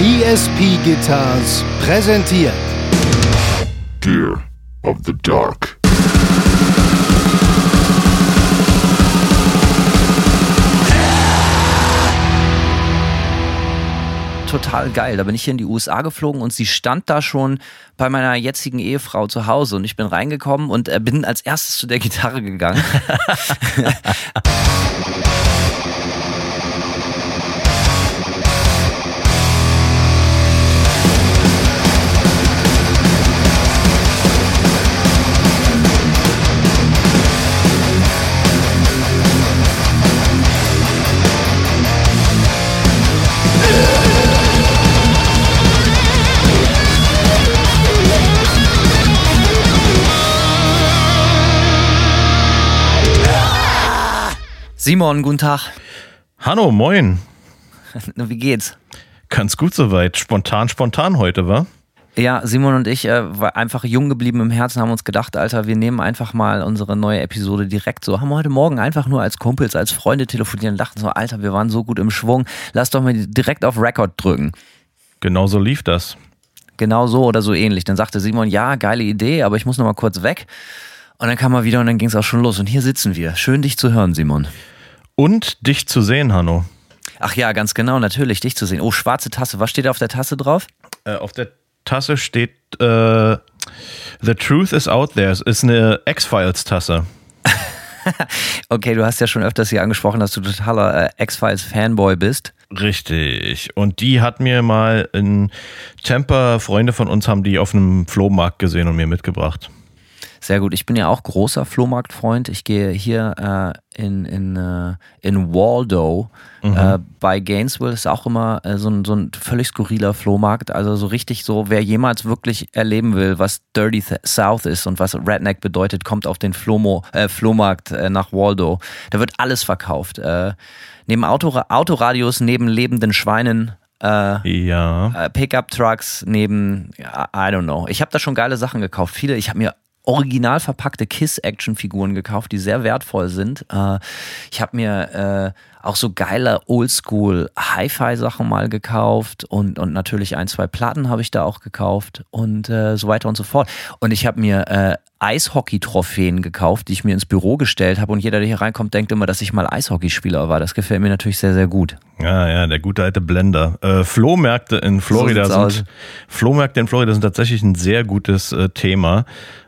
ESP Guitars präsentiert Gear of the Dark. total geil. Da bin ich hier in die USA geflogen und sie stand da schon bei meiner jetzigen Ehefrau zu Hause und ich bin reingekommen und äh, bin als erstes zu der Gitarre gegangen. Simon, guten Tag. Hanno, moin. Wie geht's? Ganz gut soweit. Spontan, spontan heute, wa? Ja, Simon und ich äh, war einfach jung geblieben im Herzen, haben uns gedacht, Alter, wir nehmen einfach mal unsere neue Episode direkt so. Haben heute Morgen einfach nur als Kumpels, als Freunde telefonieren und dachten so, Alter, wir waren so gut im Schwung, lass doch mal direkt auf Record drücken. Genau so lief das. Genau so oder so ähnlich. Dann sagte Simon, ja, geile Idee, aber ich muss noch mal kurz weg. Und dann kam er wieder und dann ging es auch schon los. Und hier sitzen wir. Schön, dich zu hören, Simon. Und dich zu sehen, Hanno. Ach ja, ganz genau, natürlich, dich zu sehen. Oh, schwarze Tasse. Was steht auf der Tasse drauf? Äh, auf der Tasse steht äh, The Truth is out there. Es ist eine X-Files-Tasse. okay, du hast ja schon öfters hier angesprochen, dass du totaler äh, X-Files-Fanboy bist. Richtig. Und die hat mir mal in Tampa, Freunde von uns haben die auf einem Flohmarkt gesehen und mir mitgebracht. Sehr gut. Ich bin ja auch großer Flohmarktfreund. Ich gehe hier äh, in, in, äh, in Waldo mhm. äh, bei Gainesville. Ist auch immer äh, so, ein, so ein völlig skurriler Flohmarkt. Also so richtig so, wer jemals wirklich erleben will, was Dirty South ist und was Redneck bedeutet, kommt auf den Flomo, äh, Flohmarkt äh, nach Waldo. Da wird alles verkauft. neben Auto, Autoradios, neben lebenden Schweinen, äh, ja. Pickup-Trucks neben, I don't know. Ich habe da schon geile Sachen gekauft. Viele, ich habe mir original verpackte Kiss-Action-Figuren gekauft, die sehr wertvoll sind. Äh, ich habe mir äh, auch so geile Oldschool Hi-Fi-Sachen mal gekauft und, und natürlich ein, zwei Platten habe ich da auch gekauft und äh, so weiter und so fort. Und ich habe mir äh, Eishockey-Trophäen gekauft, die ich mir ins Büro gestellt habe und jeder, der hier reinkommt, denkt immer, dass ich mal Eishockeyspieler war. Das gefällt mir natürlich sehr, sehr gut. Ja, ja, der gute alte Blender. Äh, Flohmärkte in Florida so sind Flohmärkte in Florida sind tatsächlich ein sehr gutes äh, Thema.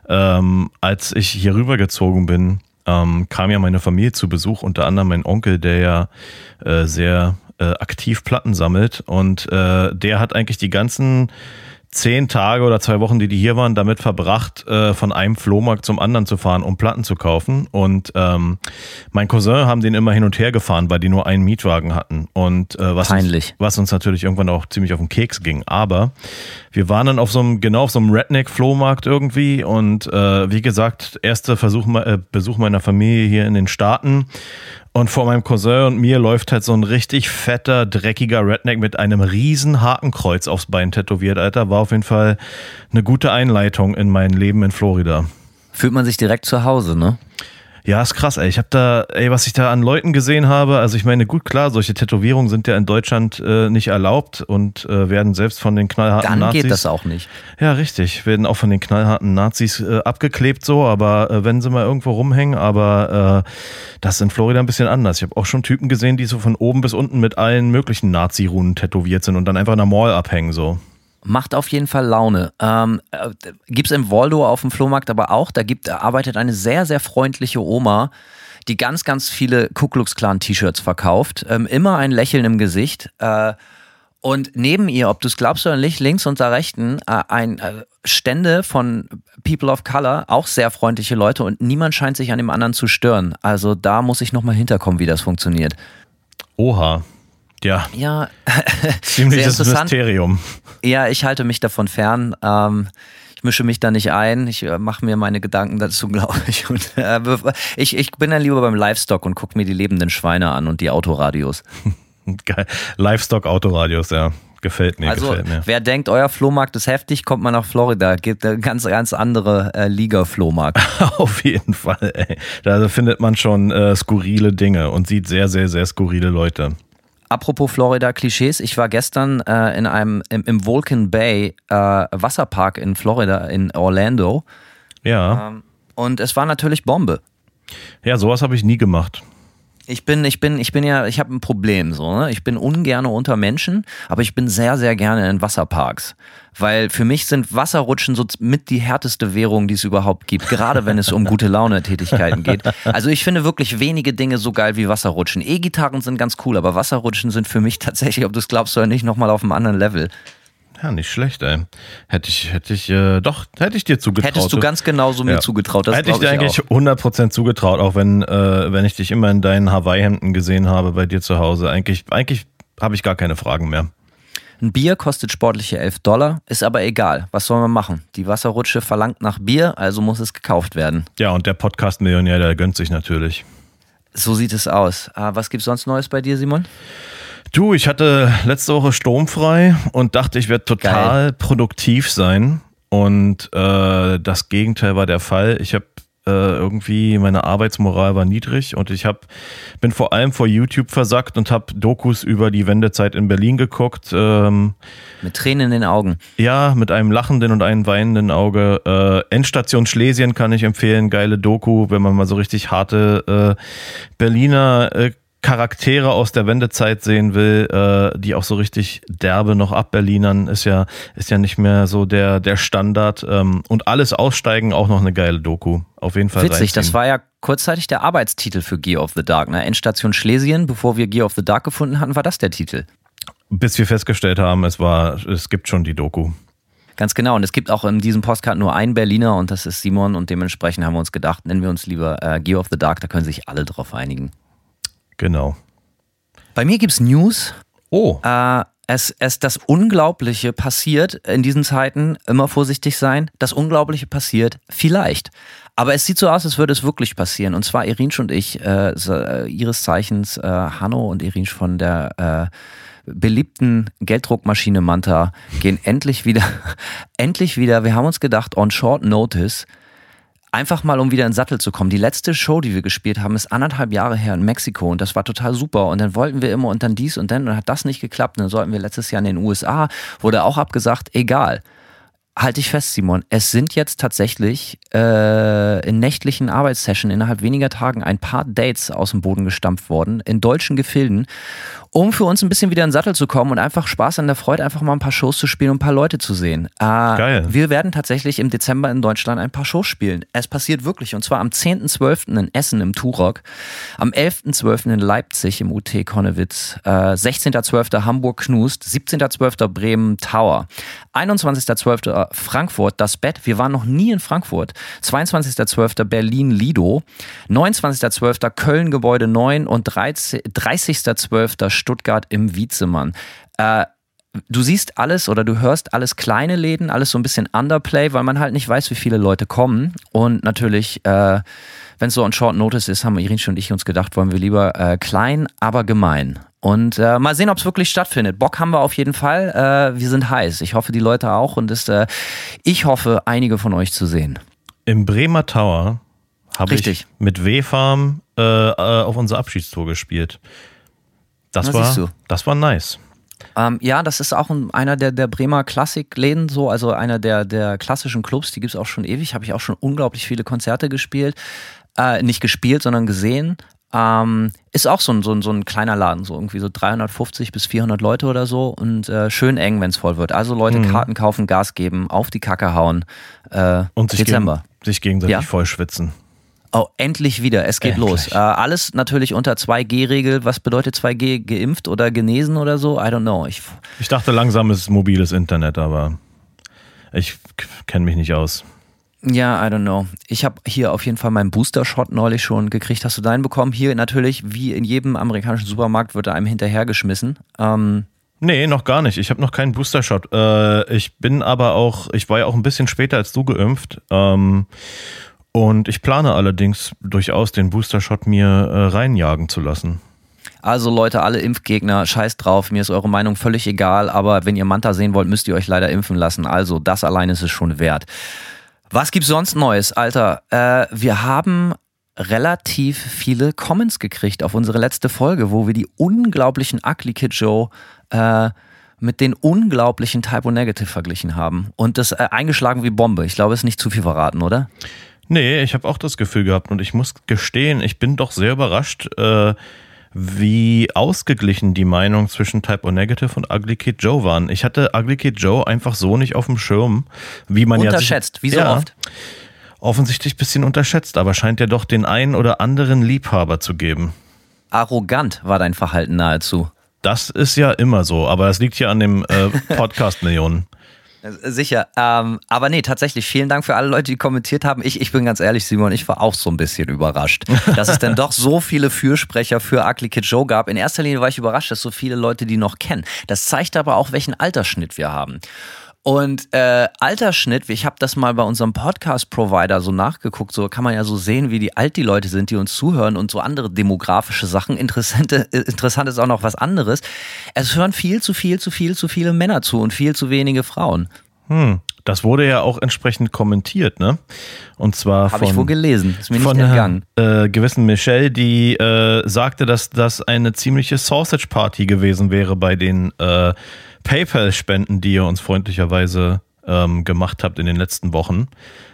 Ähm, als ich hier rübergezogen bin, ähm, kam ja meine Familie zu Besuch, unter anderem mein Onkel, der ja äh, sehr äh, aktiv Platten sammelt und äh, der hat eigentlich die ganzen zehn Tage oder zwei Wochen, die die hier waren, damit verbracht, äh, von einem Flohmarkt zum anderen zu fahren, um Platten zu kaufen. Und ähm, mein Cousin haben den immer hin und her gefahren, weil die nur einen Mietwagen hatten. Und äh, was. Uns, was uns natürlich irgendwann auch ziemlich auf den Keks ging. Aber wir waren dann auf so einem, genau auf so einem Redneck-Flohmarkt irgendwie. Und äh, wie gesagt, erster Versuch, äh, Besuch meiner Familie hier in den Staaten. Und vor meinem Cousin und mir läuft halt so ein richtig fetter, dreckiger Redneck mit einem riesen Hakenkreuz aufs Bein tätowiert, Alter. War auf jeden Fall eine gute Einleitung in mein Leben in Florida. Fühlt man sich direkt zu Hause, ne? Ja, ist krass, ey. Ich habe da, ey, was ich da an Leuten gesehen habe, also ich meine, gut, klar, solche Tätowierungen sind ja in Deutschland äh, nicht erlaubt und äh, werden selbst von den knallharten Dann Nazis. Dann geht das auch nicht. Ja, richtig. Werden auch von den knallharten Nazis äh, abgeklebt so, aber äh, wenn sie mal irgendwo rumhängen, aber äh, das ist in Florida ein bisschen anders. Ich habe auch schon Typen gesehen, die so von oben bis unten mit allen möglichen Nazi-Runen tätowiert sind und dann einfach in der Mall abhängen so. Macht auf jeden Fall Laune. Ähm, äh, Gibt es in Waldo auf dem Flohmarkt aber auch. Da gibt, arbeitet eine sehr, sehr freundliche Oma, die ganz, ganz viele Ku Klux Klan T-Shirts verkauft. Ähm, immer ein Lächeln im Gesicht. Äh, und neben ihr, ob du es glaubst oder nicht, links und da rechten, äh, ein äh, Stände von People of Color, auch sehr freundliche Leute und niemand scheint sich an dem anderen zu stören. Also da muss ich nochmal hinterkommen, wie das funktioniert. Oha, ja. Ja. Ziemliches Mysterium. Ja, ich halte mich davon fern. Ähm, ich mische mich da nicht ein. Ich äh, mache mir meine Gedanken dazu, glaube ich. Und, äh, ich. Ich bin dann lieber beim Livestock und gucke mir die lebenden Schweine an und die Autoradios. Geil. Livestock-Autoradios, ja. Gefällt mir, also, gefällt mir. Wer denkt, euer Flohmarkt ist heftig, kommt mal nach Florida. Gibt eine ganz, ganz andere äh, Liga-Flohmarkt. Auf jeden Fall, ey. Da findet man schon äh, skurrile Dinge und sieht sehr, sehr, sehr skurrile Leute. Apropos Florida Klischees, ich war gestern äh, in einem im, im Vulcan Bay äh, Wasserpark in Florida in Orlando. Ja. Ähm, und es war natürlich Bombe. Ja, sowas habe ich nie gemacht. Ich bin, ich bin, ich bin ja, ich habe ein Problem so. Ne? Ich bin ungerne unter Menschen, aber ich bin sehr, sehr gerne in Wasserparks, weil für mich sind Wasserrutschen so mit die härteste Währung, die es überhaupt gibt. Gerade wenn es um gute Laune-Tätigkeiten geht. Also ich finde wirklich wenige Dinge so geil wie Wasserrutschen. E-Gitarren sind ganz cool, aber Wasserrutschen sind für mich tatsächlich, ob du es glaubst oder nicht, nochmal auf einem anderen Level. Ja, nicht schlecht, ey. Hätte ich, hätte ich, äh, doch, hätte ich dir zugetraut. Hättest du ganz genauso mir Ja. zugetraut. Das hätte ich dir eigentlich auch. 100% zugetraut, auch wenn, äh, wenn ich dich immer in deinen Hawaii-Hemden gesehen habe bei dir zu Hause. Eigentlich, eigentlich habe ich gar keine Fragen mehr. Ein Bier kostet sportliche 11 Dollar, ist aber egal. Was soll man machen? Die Wasserrutsche verlangt nach Bier, also muss es gekauft werden. Ja, und der Podcast-Millionär, der gönnt sich natürlich. So sieht es aus. Äh, was gibt's sonst Neues bei dir, Simon? Du, ich hatte letzte Woche sturmfrei und dachte, ich werde total produktiv sein. Und äh, das Gegenteil war der Fall. Ich habe äh, irgendwie, meine Arbeitsmoral war niedrig und ich hab, bin vor allem vor YouTube versackt und habe Dokus über die Wendezeit in Berlin geguckt. Ähm, Mit Tränen in den Augen. ja, mit einem lachenden und einem weinenden Auge. Äh, Endstation Schlesien kann ich empfehlen. Geile Doku, wenn man mal so richtig harte äh, Berliner äh, Charaktere aus der Wendezeit sehen will, äh, die auch so richtig derbe noch abberlinern, ist ja, ist ja nicht mehr so der, der Standard. Ähm, und alles aussteigen, auch noch eine geile Doku. Auf jeden Fall Witzig, das reinziehen. war ja kurzzeitig der Arbeitstitel für Gear of the Dark. Ne? Endstation Schlesien, bevor wir Gear of the Dark gefunden hatten, war das der Titel. Bis wir festgestellt haben, es war, es gibt schon die Doku. Ganz genau. Und es gibt auch in diesem Postcard nur einen Berliner und das ist Simon. Und dementsprechend haben wir uns gedacht, nennen wir uns lieber äh, Gear of the Dark, da können sich alle drauf einigen. Genau. Bei mir gibt's News. Oh, Äh, es, es das Unglaubliche passiert in diesen Zeiten, immer vorsichtig sein. Das Unglaubliche passiert vielleicht. Aber es sieht so aus, als würde es wirklich passieren. Und zwar Irinsch und ich, äh, äh, ihres Zeichens äh, Hanno und Irinsch von der äh, beliebten Gelddruckmaschine Manta, gehen endlich wieder, endlich wieder, wir haben uns gedacht, on short notice, Einfach mal, um wieder in den Sattel zu kommen. Die letzte Show, die wir gespielt haben, ist anderthalb Jahre her in Mexiko und das war total super. Und dann wollten wir immer und dann dies und dann und hat das nicht geklappt. Und dann sollten wir letztes Jahr in den USA, wurde auch abgesagt, egal. Halt dich fest, Simon. Es sind jetzt tatsächlich äh, in nächtlichen Arbeitssession innerhalb weniger Tagen ein paar Dates aus dem Boden gestampft worden, in deutschen Gefilden, um für uns ein bisschen wieder in den Sattel zu kommen und einfach Spaß an der Freude, einfach mal ein paar Shows zu spielen und ein paar Leute zu sehen. Äh, Geil. Wir werden tatsächlich im Dezember in Deutschland ein paar Shows spielen. Es passiert wirklich. Und zwar am 10.12. in Essen im Turok, am 11.12. in Leipzig im UT Konnewitz, äh, 16.12. Hamburg Knust, 17.12. Bremen Tower, 21.12. Frankfurt Das Bett. Wir waren noch nie in Frankfurt. 22.12. Berlin Lido, 29.12. Köln Gebäude 9 und 30 30.12. Stuttgart im Wiezemann. Äh, du siehst alles oder du hörst alles kleine Läden, alles so ein bisschen Underplay, weil man halt nicht weiß, wie viele Leute kommen. Und natürlich, äh, wenn es so on Short Notice ist, haben Irin und ich uns gedacht, wollen wir lieber äh, klein, aber gemein. Und äh, mal sehen, ob es wirklich stattfindet. Bock haben wir auf jeden Fall. Äh, wir sind heiß. Ich hoffe, die Leute auch. Und es, äh, ich hoffe, einige von euch zu sehen. Im Bremer Tower habe ich mit W-Farm äh, auf unsere Abschiedstour gespielt. Das Na, war, das war nice. Ähm, ja, das ist auch ein, einer der, der Bremer Klassikläden, so, also einer der, der klassischen Clubs, die gibt es auch schon ewig. Habe ich auch schon unglaublich viele Konzerte gespielt. Äh, nicht gespielt, sondern gesehen. Ähm, ist auch so ein, so, ein, so ein kleiner Laden, so irgendwie so 350 bis 400 Leute oder so und äh, schön eng, wenn es voll wird. Also Leute, Karten kaufen, Gas geben, auf die Kacke hauen. Äh, Und sich, Dezember. Gegen, sich gegenseitig Ja. voll schwitzen. Oh, endlich wieder. Es geht Endlich. los. Äh, alles natürlich unter 2G-Regel. Was bedeutet 2G? Geimpft oder genesen oder so? I don't know. Ich, Ich dachte langsam ist mobiles Internet, aber ich kenne mich nicht aus. Ja, I don't know. Ich habe hier auf jeden Fall meinen Booster-Shot neulich schon gekriegt. Hast du deinen bekommen? Hier natürlich, wie in jedem amerikanischen Supermarkt, wird er einem hinterhergeschmissen. Ähm, Nee, noch gar nicht. Ich habe noch keinen Booster-Shot. Äh, ich bin aber auch, ich war ja auch ein bisschen später als du geimpft. Ähm, und ich plane allerdings durchaus den Booster-Shot mir äh, reinjagen zu lassen. also Leute, alle Impfgegner, scheiß drauf. Mir ist eure Meinung völlig egal. Aber wenn ihr Manta sehen wollt, müsst ihr euch leider impfen lassen. Also das allein ist es schon wert. Was gibt's sonst Neues, Alter? Äh, wir haben relativ viele Comments gekriegt auf unsere letzte Folge, wo wir die unglaublichen Ugly Kid Joe äh, mit den unglaublichen Typo Negative verglichen haben. Und das äh, eingeschlagen wie Bombe. Ich glaube, es ist nicht zu viel verraten, oder? Nee, ich habe auch das Gefühl gehabt und ich muss gestehen, ich bin doch sehr überrascht, äh, wie ausgeglichen die Meinung zwischen Type O Negative und Ugly Kid Joe waren. Ich hatte Ugly Kid Joe einfach so nicht auf dem Schirm, wie man Unterschätzt, ja wie so ja, oft. Offensichtlich ein bisschen unterschätzt, aber scheint ja doch den einen oder anderen Liebhaber zu geben. Arrogant war dein Verhalten nahezu. Das ist ja immer so, aber das liegt ja an dem äh, Podcast-Millionen. Sicher. Ähm, aber nee, tatsächlich, vielen Dank für alle Leute, die kommentiert haben. Ich, ich bin ganz ehrlich, Simon, ich war auch so ein bisschen überrascht, dass es denn doch so viele Fürsprecher für Ugly Kid Joe gab. In erster Linie war ich überrascht, dass so viele Leute die noch kennen. Das zeigt aber auch, welchen Altersschnitt wir haben. Und äh, Altersschnitt, ich habe das mal bei unserem Podcast-Provider so nachgeguckt, so kann man ja so sehen, wie die alt die Leute sind, die uns zuhören und so andere demografische Sachen. Interessante, äh, interessant ist auch noch was anderes. Es hören viel zu viel, zu viel, zu viele Männer zu und viel zu wenige Frauen. Hm. Das wurde ja auch entsprechend kommentiert, ne? Und zwar Habe ich wohl gelesen, ist mir von nicht entgangen. Einer, äh, gewissen Michelle, die äh, sagte, dass das eine ziemliche Sausage Party gewesen wäre bei den äh, PayPal-Spenden, die ihr uns freundlicherweise ähm, gemacht habt in den letzten Wochen.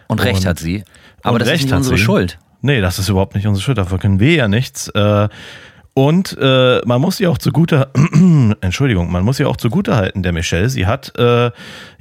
Und recht und, hat sie. Aber das ist nicht unsere sie. Schuld. Nee, das ist überhaupt nicht unsere Schuld. Dafür können wir ja nichts. Äh, und äh, man muss sie auch zugute, Entschuldigung, man muss sie auch zugute halten, der Michelle. Sie hat äh,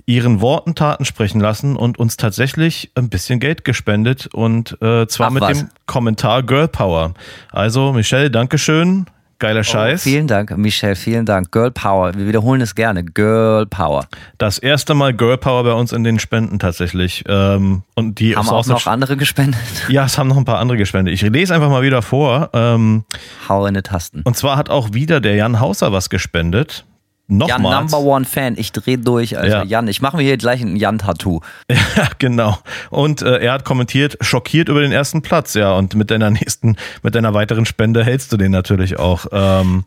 ihren Worten Taten sprechen lassen und uns tatsächlich ein bisschen Geld gespendet und äh, zwar Ach, mit was? dem Kommentar Girl Power. Also Michelle, Dankeschön. Geiler oh, Scheiß. Oh, vielen Dank, Michelle, vielen Dank. Girl Power. Wir wiederholen es gerne. Girl Power. Das erste Mal Girl Power bei uns in den Spenden tatsächlich. Ähm, und die haben auch noch andere gespendet? Ja, es haben noch ein paar andere gespendet. Ich lese einfach mal wieder vor. Ähm, Hau in die Tasten. Und zwar hat auch wieder der Jan Hauser was gespendet. Nochmals. Jan Number One Fan, ich drehe durch, Alter. Ja. Jan, ich mache mir hier gleich ein Jan-Tattoo. Ja, genau. Und äh, er hat kommentiert, schockiert über den ersten Platz, ja. Und mit deiner nächsten, mit deiner weiteren Spende hältst du den natürlich auch. Ähm,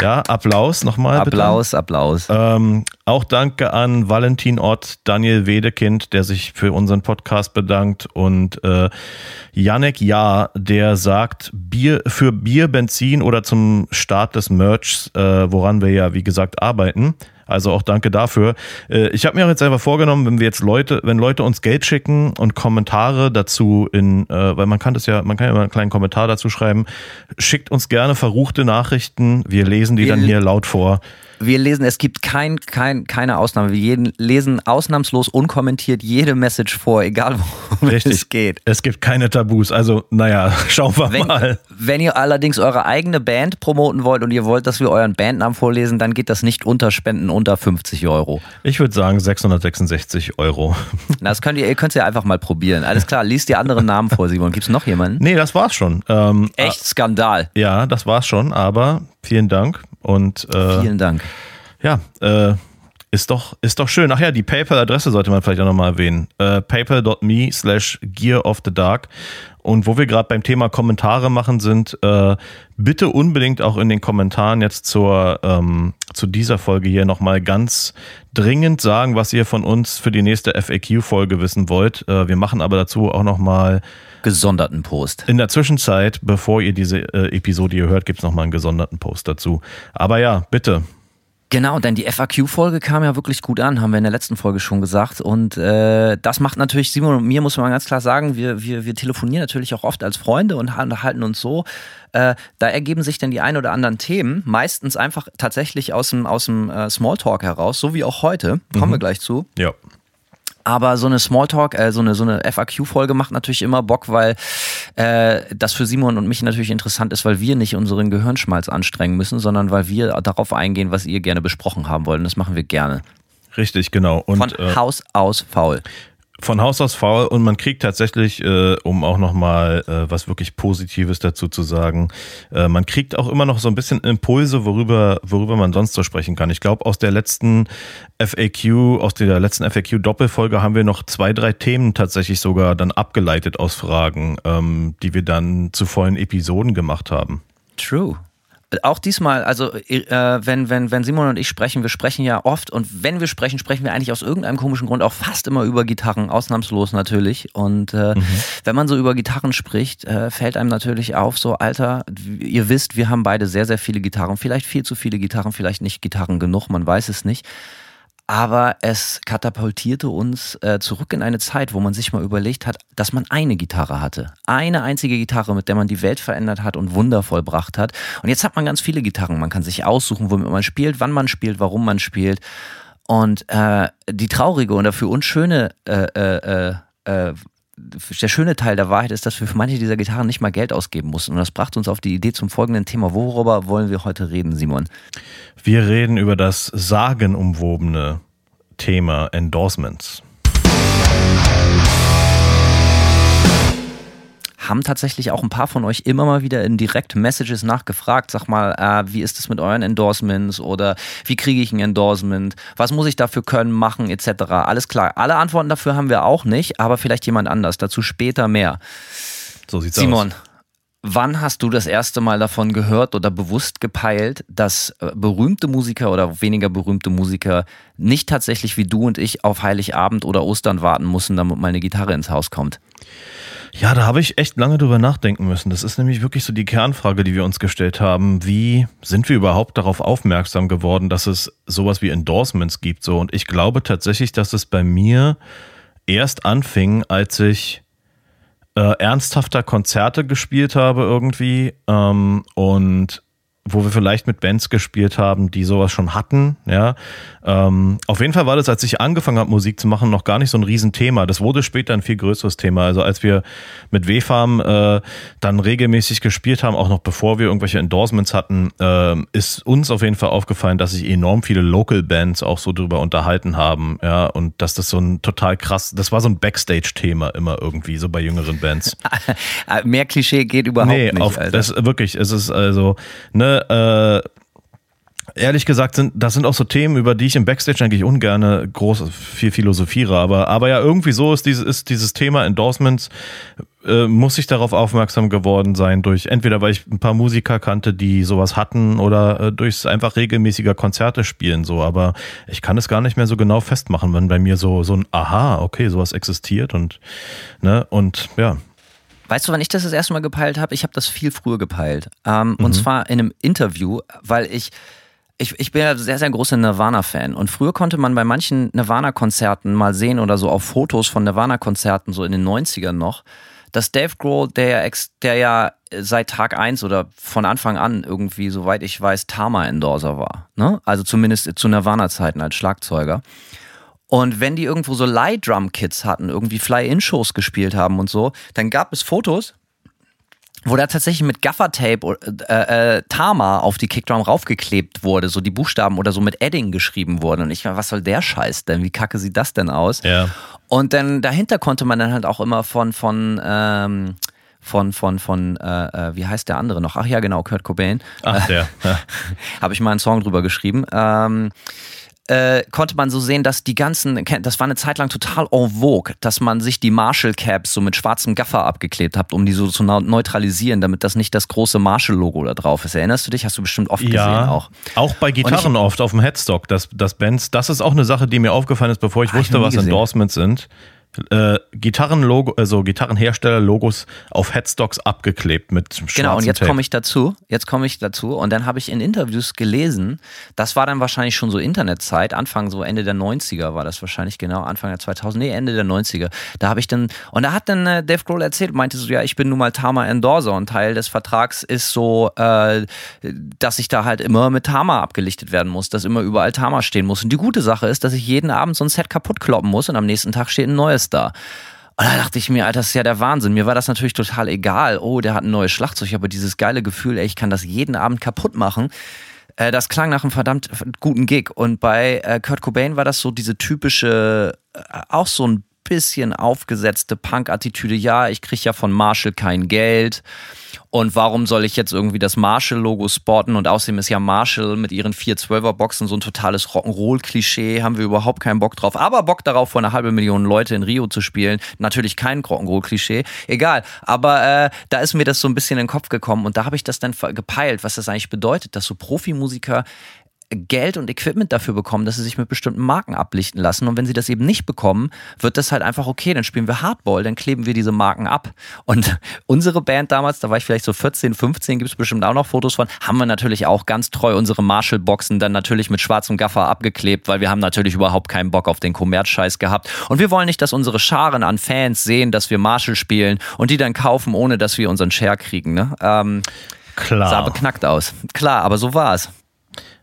ja, Applaus nochmal. Applaus, bitte. Applaus. Ähm, auch danke an Valentin Ott, Daniel Wedekind, der sich für unseren Podcast bedankt und äh, Janek Ja, der sagt, Bier für Bier, Benzin oder zum Start des Merchs, äh, woran wir ja wie gesagt arbeiten. Also auch danke dafür. Äh, ich habe mir auch jetzt einfach vorgenommen, wenn wir jetzt Leute, wenn Leute uns Geld schicken und Kommentare dazu in, äh, weil man kann das ja, man kann ja mal einen kleinen Kommentar dazu schreiben, schickt uns gerne verruchte Nachrichten. Wir lesen die wir dann hier laut vor. Wir lesen, es gibt kein, kein, keine Ausnahme. Wir jeden, lesen ausnahmslos unkommentiert jede Message vor, egal worum Richtig. es geht. Es gibt keine Tabus. Also, naja, schauen wir wenn, mal. Wenn ihr allerdings eure eigene Band promoten wollt und ihr wollt, dass wir euren Bandnamen vorlesen, dann geht das nicht unter Spenden unter 50 Euro. Ich würde sagen 666 Euro. Na, das könnt ihr, ihr könnt es ja einfach mal probieren. Alles klar, liest die anderen Namen vor, Simon. Gibt es noch jemanden? Nee, das war's schon. Ähm, Echt Skandal. Ja, das war's schon, aber vielen Dank. Und äh, vielen Dank. Ja, äh, ist doch, ist doch schön. Ach ja, die PayPal-Adresse sollte man vielleicht auch nochmal erwähnen. Äh, paypal.me slash Gear of the Dark. Und wo wir gerade beim Thema Kommentare machen sind, äh, bitte unbedingt auch in den Kommentaren jetzt zur, ähm, zu dieser Folge hier nochmal ganz dringend sagen, was ihr von uns für die nächste FAQ-Folge wissen wollt. Äh, wir machen aber dazu auch nochmal gesonderten Post. In der Zwischenzeit, bevor ihr diese äh, Episode hier hört, gibt es nochmal einen gesonderten Post dazu. Aber ja, bitte, Genau, denn die FAQ-Folge kam ja wirklich gut an, haben wir in der letzten Folge schon gesagt. Und äh, das macht natürlich Simon und mir, muss man ganz klar sagen, wir, wir, wir telefonieren natürlich auch oft als Freunde und halten uns so. Äh, da ergeben sich dann die ein oder anderen Themen, meistens einfach tatsächlich aus dem, aus dem äh, Smalltalk heraus, so wie auch heute. Kommen mhm. wir gleich zu. Ja. Aber so eine Smalltalk, äh, so eine, so eine FAQ-Folge macht natürlich immer Bock, weil äh, das für Simon und mich natürlich interessant ist, weil wir nicht unseren Gehirnschmalz anstrengen müssen, sondern weil wir darauf eingehen, was ihr gerne besprochen haben wollt. Und das machen wir gerne. Richtig, genau. Und, Von äh, Haus aus faul von Haus aus faul und man kriegt tatsächlich, äh, um auch nochmal äh, was wirklich Positives dazu zu sagen, äh, man kriegt auch immer noch so ein bisschen Impulse, worüber, worüber man sonst so sprechen kann. Ich glaube, aus der letzten FAQ, aus der letzten FAQ-Doppelfolge haben wir noch zwei, drei Themen tatsächlich sogar dann abgeleitet aus Fragen, ähm, die wir dann zu vollen Episoden gemacht haben. True. Auch diesmal, also äh, wenn, wenn, wenn Simon und ich sprechen, wir sprechen ja oft und wenn wir sprechen, sprechen wir eigentlich aus irgendeinem komischen Grund auch fast immer über Gitarren, ausnahmslos natürlich. Und äh, mhm. wenn man so über Gitarren spricht, äh, fällt einem natürlich auf, so Alter, ihr wisst, wir haben beide sehr, sehr viele Gitarren, vielleicht viel zu viele Gitarren, vielleicht nicht Gitarren genug, man weiß es nicht aber es katapultierte uns äh, zurück in eine Zeit, wo man sich mal überlegt hat, dass man eine Gitarre hatte. Eine einzige Gitarre, mit der man die Welt verändert hat und Wunder vollbracht hat. Und jetzt hat man ganz viele Gitarren. Man kann sich aussuchen, womit man spielt, wann man spielt, warum man spielt. Und äh, die traurige und dafür unschöne äh, äh, äh, äh der schöne Teil der Wahrheit ist, dass wir für manche dieser Gitarren nicht mal Geld ausgeben mussten. Und das brachte uns auf die Idee zum folgenden Thema. Worüber wollen wir heute reden, Simon? Wir reden über das sagenumwobene Thema Endorsements. Haben tatsächlich auch ein paar von euch immer mal wieder in Direct-Messages nachgefragt. Sag mal, äh, wie ist es mit euren Endorsements oder wie kriege ich ein Endorsement? Was muss ich dafür können, machen, etc. Alles klar. Alle Antworten dafür haben wir auch nicht, aber vielleicht jemand anders. Dazu später mehr. So sieht's Simon, aus. Wann hast du das erste Mal davon gehört oder bewusst gepeilt, dass äh, berühmte Musiker oder weniger berühmte Musiker nicht tatsächlich wie du und ich auf Heiligabend oder Ostern warten müssen, damit mal eine Gitarre ins Haus kommt? Ja, da habe ich echt lange drüber nachdenken müssen. Das ist nämlich wirklich so die Kernfrage, die wir uns gestellt haben. Wie sind wir überhaupt darauf aufmerksam geworden, dass es sowas wie Endorsements gibt? So, und ich glaube tatsächlich, dass es bei mir erst anfing, als ich äh, ernsthafter Konzerte gespielt habe irgendwie ähm, und wo wir vielleicht mit Bands gespielt haben, die sowas schon hatten. Ja, ähm, auf jeden Fall war das, als ich angefangen habe, Musik zu machen, noch gar nicht so ein Riesenthema. Das wurde später ein viel größeres Thema. Also als wir mit W-Farm äh, dann regelmäßig gespielt haben, auch noch bevor wir irgendwelche Endorsements hatten, äh, ist uns auf jeden Fall aufgefallen, dass sich enorm viele Local Bands auch so drüber unterhalten haben. Ja, und dass das so ein total krass, das war so ein Backstage-Thema immer irgendwie, so bei jüngeren Bands. Mehr Klischee geht überhaupt nee, nicht. Auf, das wirklich, es ist also, ne, äh, ehrlich gesagt, sind, das sind auch so Themen, über die ich im Backstage eigentlich ungern groß viel philosophiere. Aber, aber ja, irgendwie so ist dieses, ist dieses Thema Endorsements, äh, muss ich darauf aufmerksam geworden sein, durch entweder weil ich ein paar Musiker kannte, die sowas hatten, oder äh, durch einfach regelmäßiger Konzerte spielen. So, aber ich kann es gar nicht mehr so genau festmachen, wenn bei mir so, so ein Aha, okay, sowas existiert und, ne, und ja. Weißt du, wann ich das das erste Mal gepeilt habe? Ich habe das viel früher gepeilt. Ähm, mhm. Und zwar in einem Interview, weil ich, ich, ich bin ja sehr, sehr großer Nirvana-Fan. Und früher konnte man bei manchen Nirvana-Konzerten mal sehen oder so auf Fotos von Nirvana-Konzerten, so in den 90ern noch, dass Dave Grohl, der, der ja seit Tag eins oder von Anfang an irgendwie, soweit ich weiß, Tama-Endorser war. Ne? Also zumindest zu Nirvana-Zeiten als Schlagzeuger. Und wenn die irgendwo so Leih-Drum-Kits hatten, irgendwie Fly-In-Shows gespielt haben und so, dann gab es Fotos, wo da tatsächlich mit Gaffer-Tape äh, äh, Tama auf die Kickdrum raufgeklebt wurde, so die Buchstaben oder so mit Edding geschrieben wurden. Und ich war, was soll der Scheiß denn? Wie kacke sieht das denn aus? Ja. Und dann dahinter konnte man dann halt auch immer von, von, ähm, von, von, von, äh, äh wie heißt der andere noch? Ach ja, genau, Kurt Cobain. Ach, der. Ja. Habe ich mal einen Song drüber geschrieben. Ähm, äh, konnte man so sehen, dass die ganzen, das war eine Zeit lang total en vogue, dass man sich die Marshall Caps so mit schwarzem Gaffer abgeklebt hat, um die so zu neutralisieren, damit das nicht das große Marshall-Logo da drauf ist. Erinnerst du dich? Hast du bestimmt oft ja, gesehen auch. Auch bei Gitarren ich, oft auf dem Headstock, das, das Bands, das ist auch eine Sache, die mir aufgefallen ist, bevor ich ah, wusste, ich was gesehen. Endorsements sind äh, Gitarrenlogo, also Gitarrenhersteller-Logos auf Headstocks abgeklebt mit schwarzem Genau, und jetzt komme ich dazu. Jetzt komme ich dazu. Und dann habe ich in Interviews gelesen, das war dann wahrscheinlich schon so Internetzeit, Anfang so Ende der 90er war das wahrscheinlich genau, Anfang der 2000, nee, Ende der 90er. Da habe ich dann, und da hat dann äh, Dave Grohl erzählt, meinte so, ja, ich bin nun mal Tama Endorser und Teil des Vertrags ist so, äh, dass ich da halt immer mit Tama abgelichtet werden muss, dass immer überall Tama stehen muss. Und die gute Sache ist, dass ich jeden Abend so ein Set kaputt kloppen muss und am nächsten Tag steht ein neues da. Und da dachte ich mir, Alter, das ist ja der Wahnsinn. Mir war das natürlich total egal. Oh, der hat ein neues Schlagzeug, aber dieses geile Gefühl, ey, ich kann das jeden Abend kaputt machen. Äh, das klang nach einem verdammt guten Gig. Und bei äh, Kurt Cobain war das so diese typische, äh, auch so ein bisschen aufgesetzte Punk-Attitüde. Ja, ich kriege ja von Marshall kein Geld. Und warum soll ich jetzt irgendwie das Marshall-Logo sporten? Und außerdem ist ja Marshall mit ihren 412er-Boxen so ein totales Rock'n'Roll-Klischee. Haben wir überhaupt keinen Bock drauf. Aber Bock darauf, vor einer halben Million Leute in Rio zu spielen. Natürlich kein Rock'n'Roll-Klischee. Egal. Aber äh, da ist mir das so ein bisschen in den Kopf gekommen. Und da habe ich das dann gepeilt, was das eigentlich bedeutet, dass so Profimusiker Geld und Equipment dafür bekommen, dass sie sich mit bestimmten Marken ablichten lassen. Und wenn sie das eben nicht bekommen, wird das halt einfach okay. Dann spielen wir Hardball, dann kleben wir diese Marken ab. Und unsere Band damals, da war ich vielleicht so 14, 15, gibt es bestimmt auch noch Fotos von, haben wir natürlich auch ganz treu unsere Marshall-Boxen dann natürlich mit schwarzem Gaffer abgeklebt, weil wir haben natürlich überhaupt keinen Bock auf den Kommerzscheiß gehabt. Und wir wollen nicht, dass unsere Scharen an Fans sehen, dass wir Marshall spielen und die dann kaufen, ohne dass wir unseren Share kriegen. Ne? Ähm, Klar. Sah beknackt aus. Klar, aber so war es.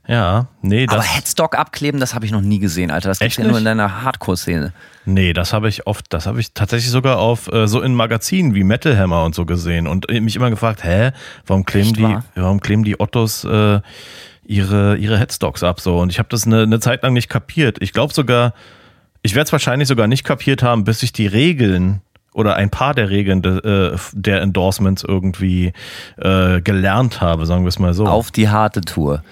Ja, nee, das. Aber Headstock abkleben, das habe ich noch nie gesehen, Alter. Das gibt's ja nur in deiner Hardcore-Szene. Nee, das habe ich oft, das habe ich tatsächlich sogar auf äh, so in Magazinen wie Metal Hammer und so gesehen und mich immer gefragt, hä, warum kleben Echt die, wahr? warum kleben die Ottos äh, ihre ihre Headstocks ab so und ich habe das eine, eine Zeit lang nicht kapiert. Ich glaube sogar, ich werde es wahrscheinlich sogar nicht kapiert haben, bis ich die Regeln oder ein paar der Regeln de, äh, der Endorsements irgendwie äh, gelernt habe, sagen wir es mal so. Auf die harte Tour.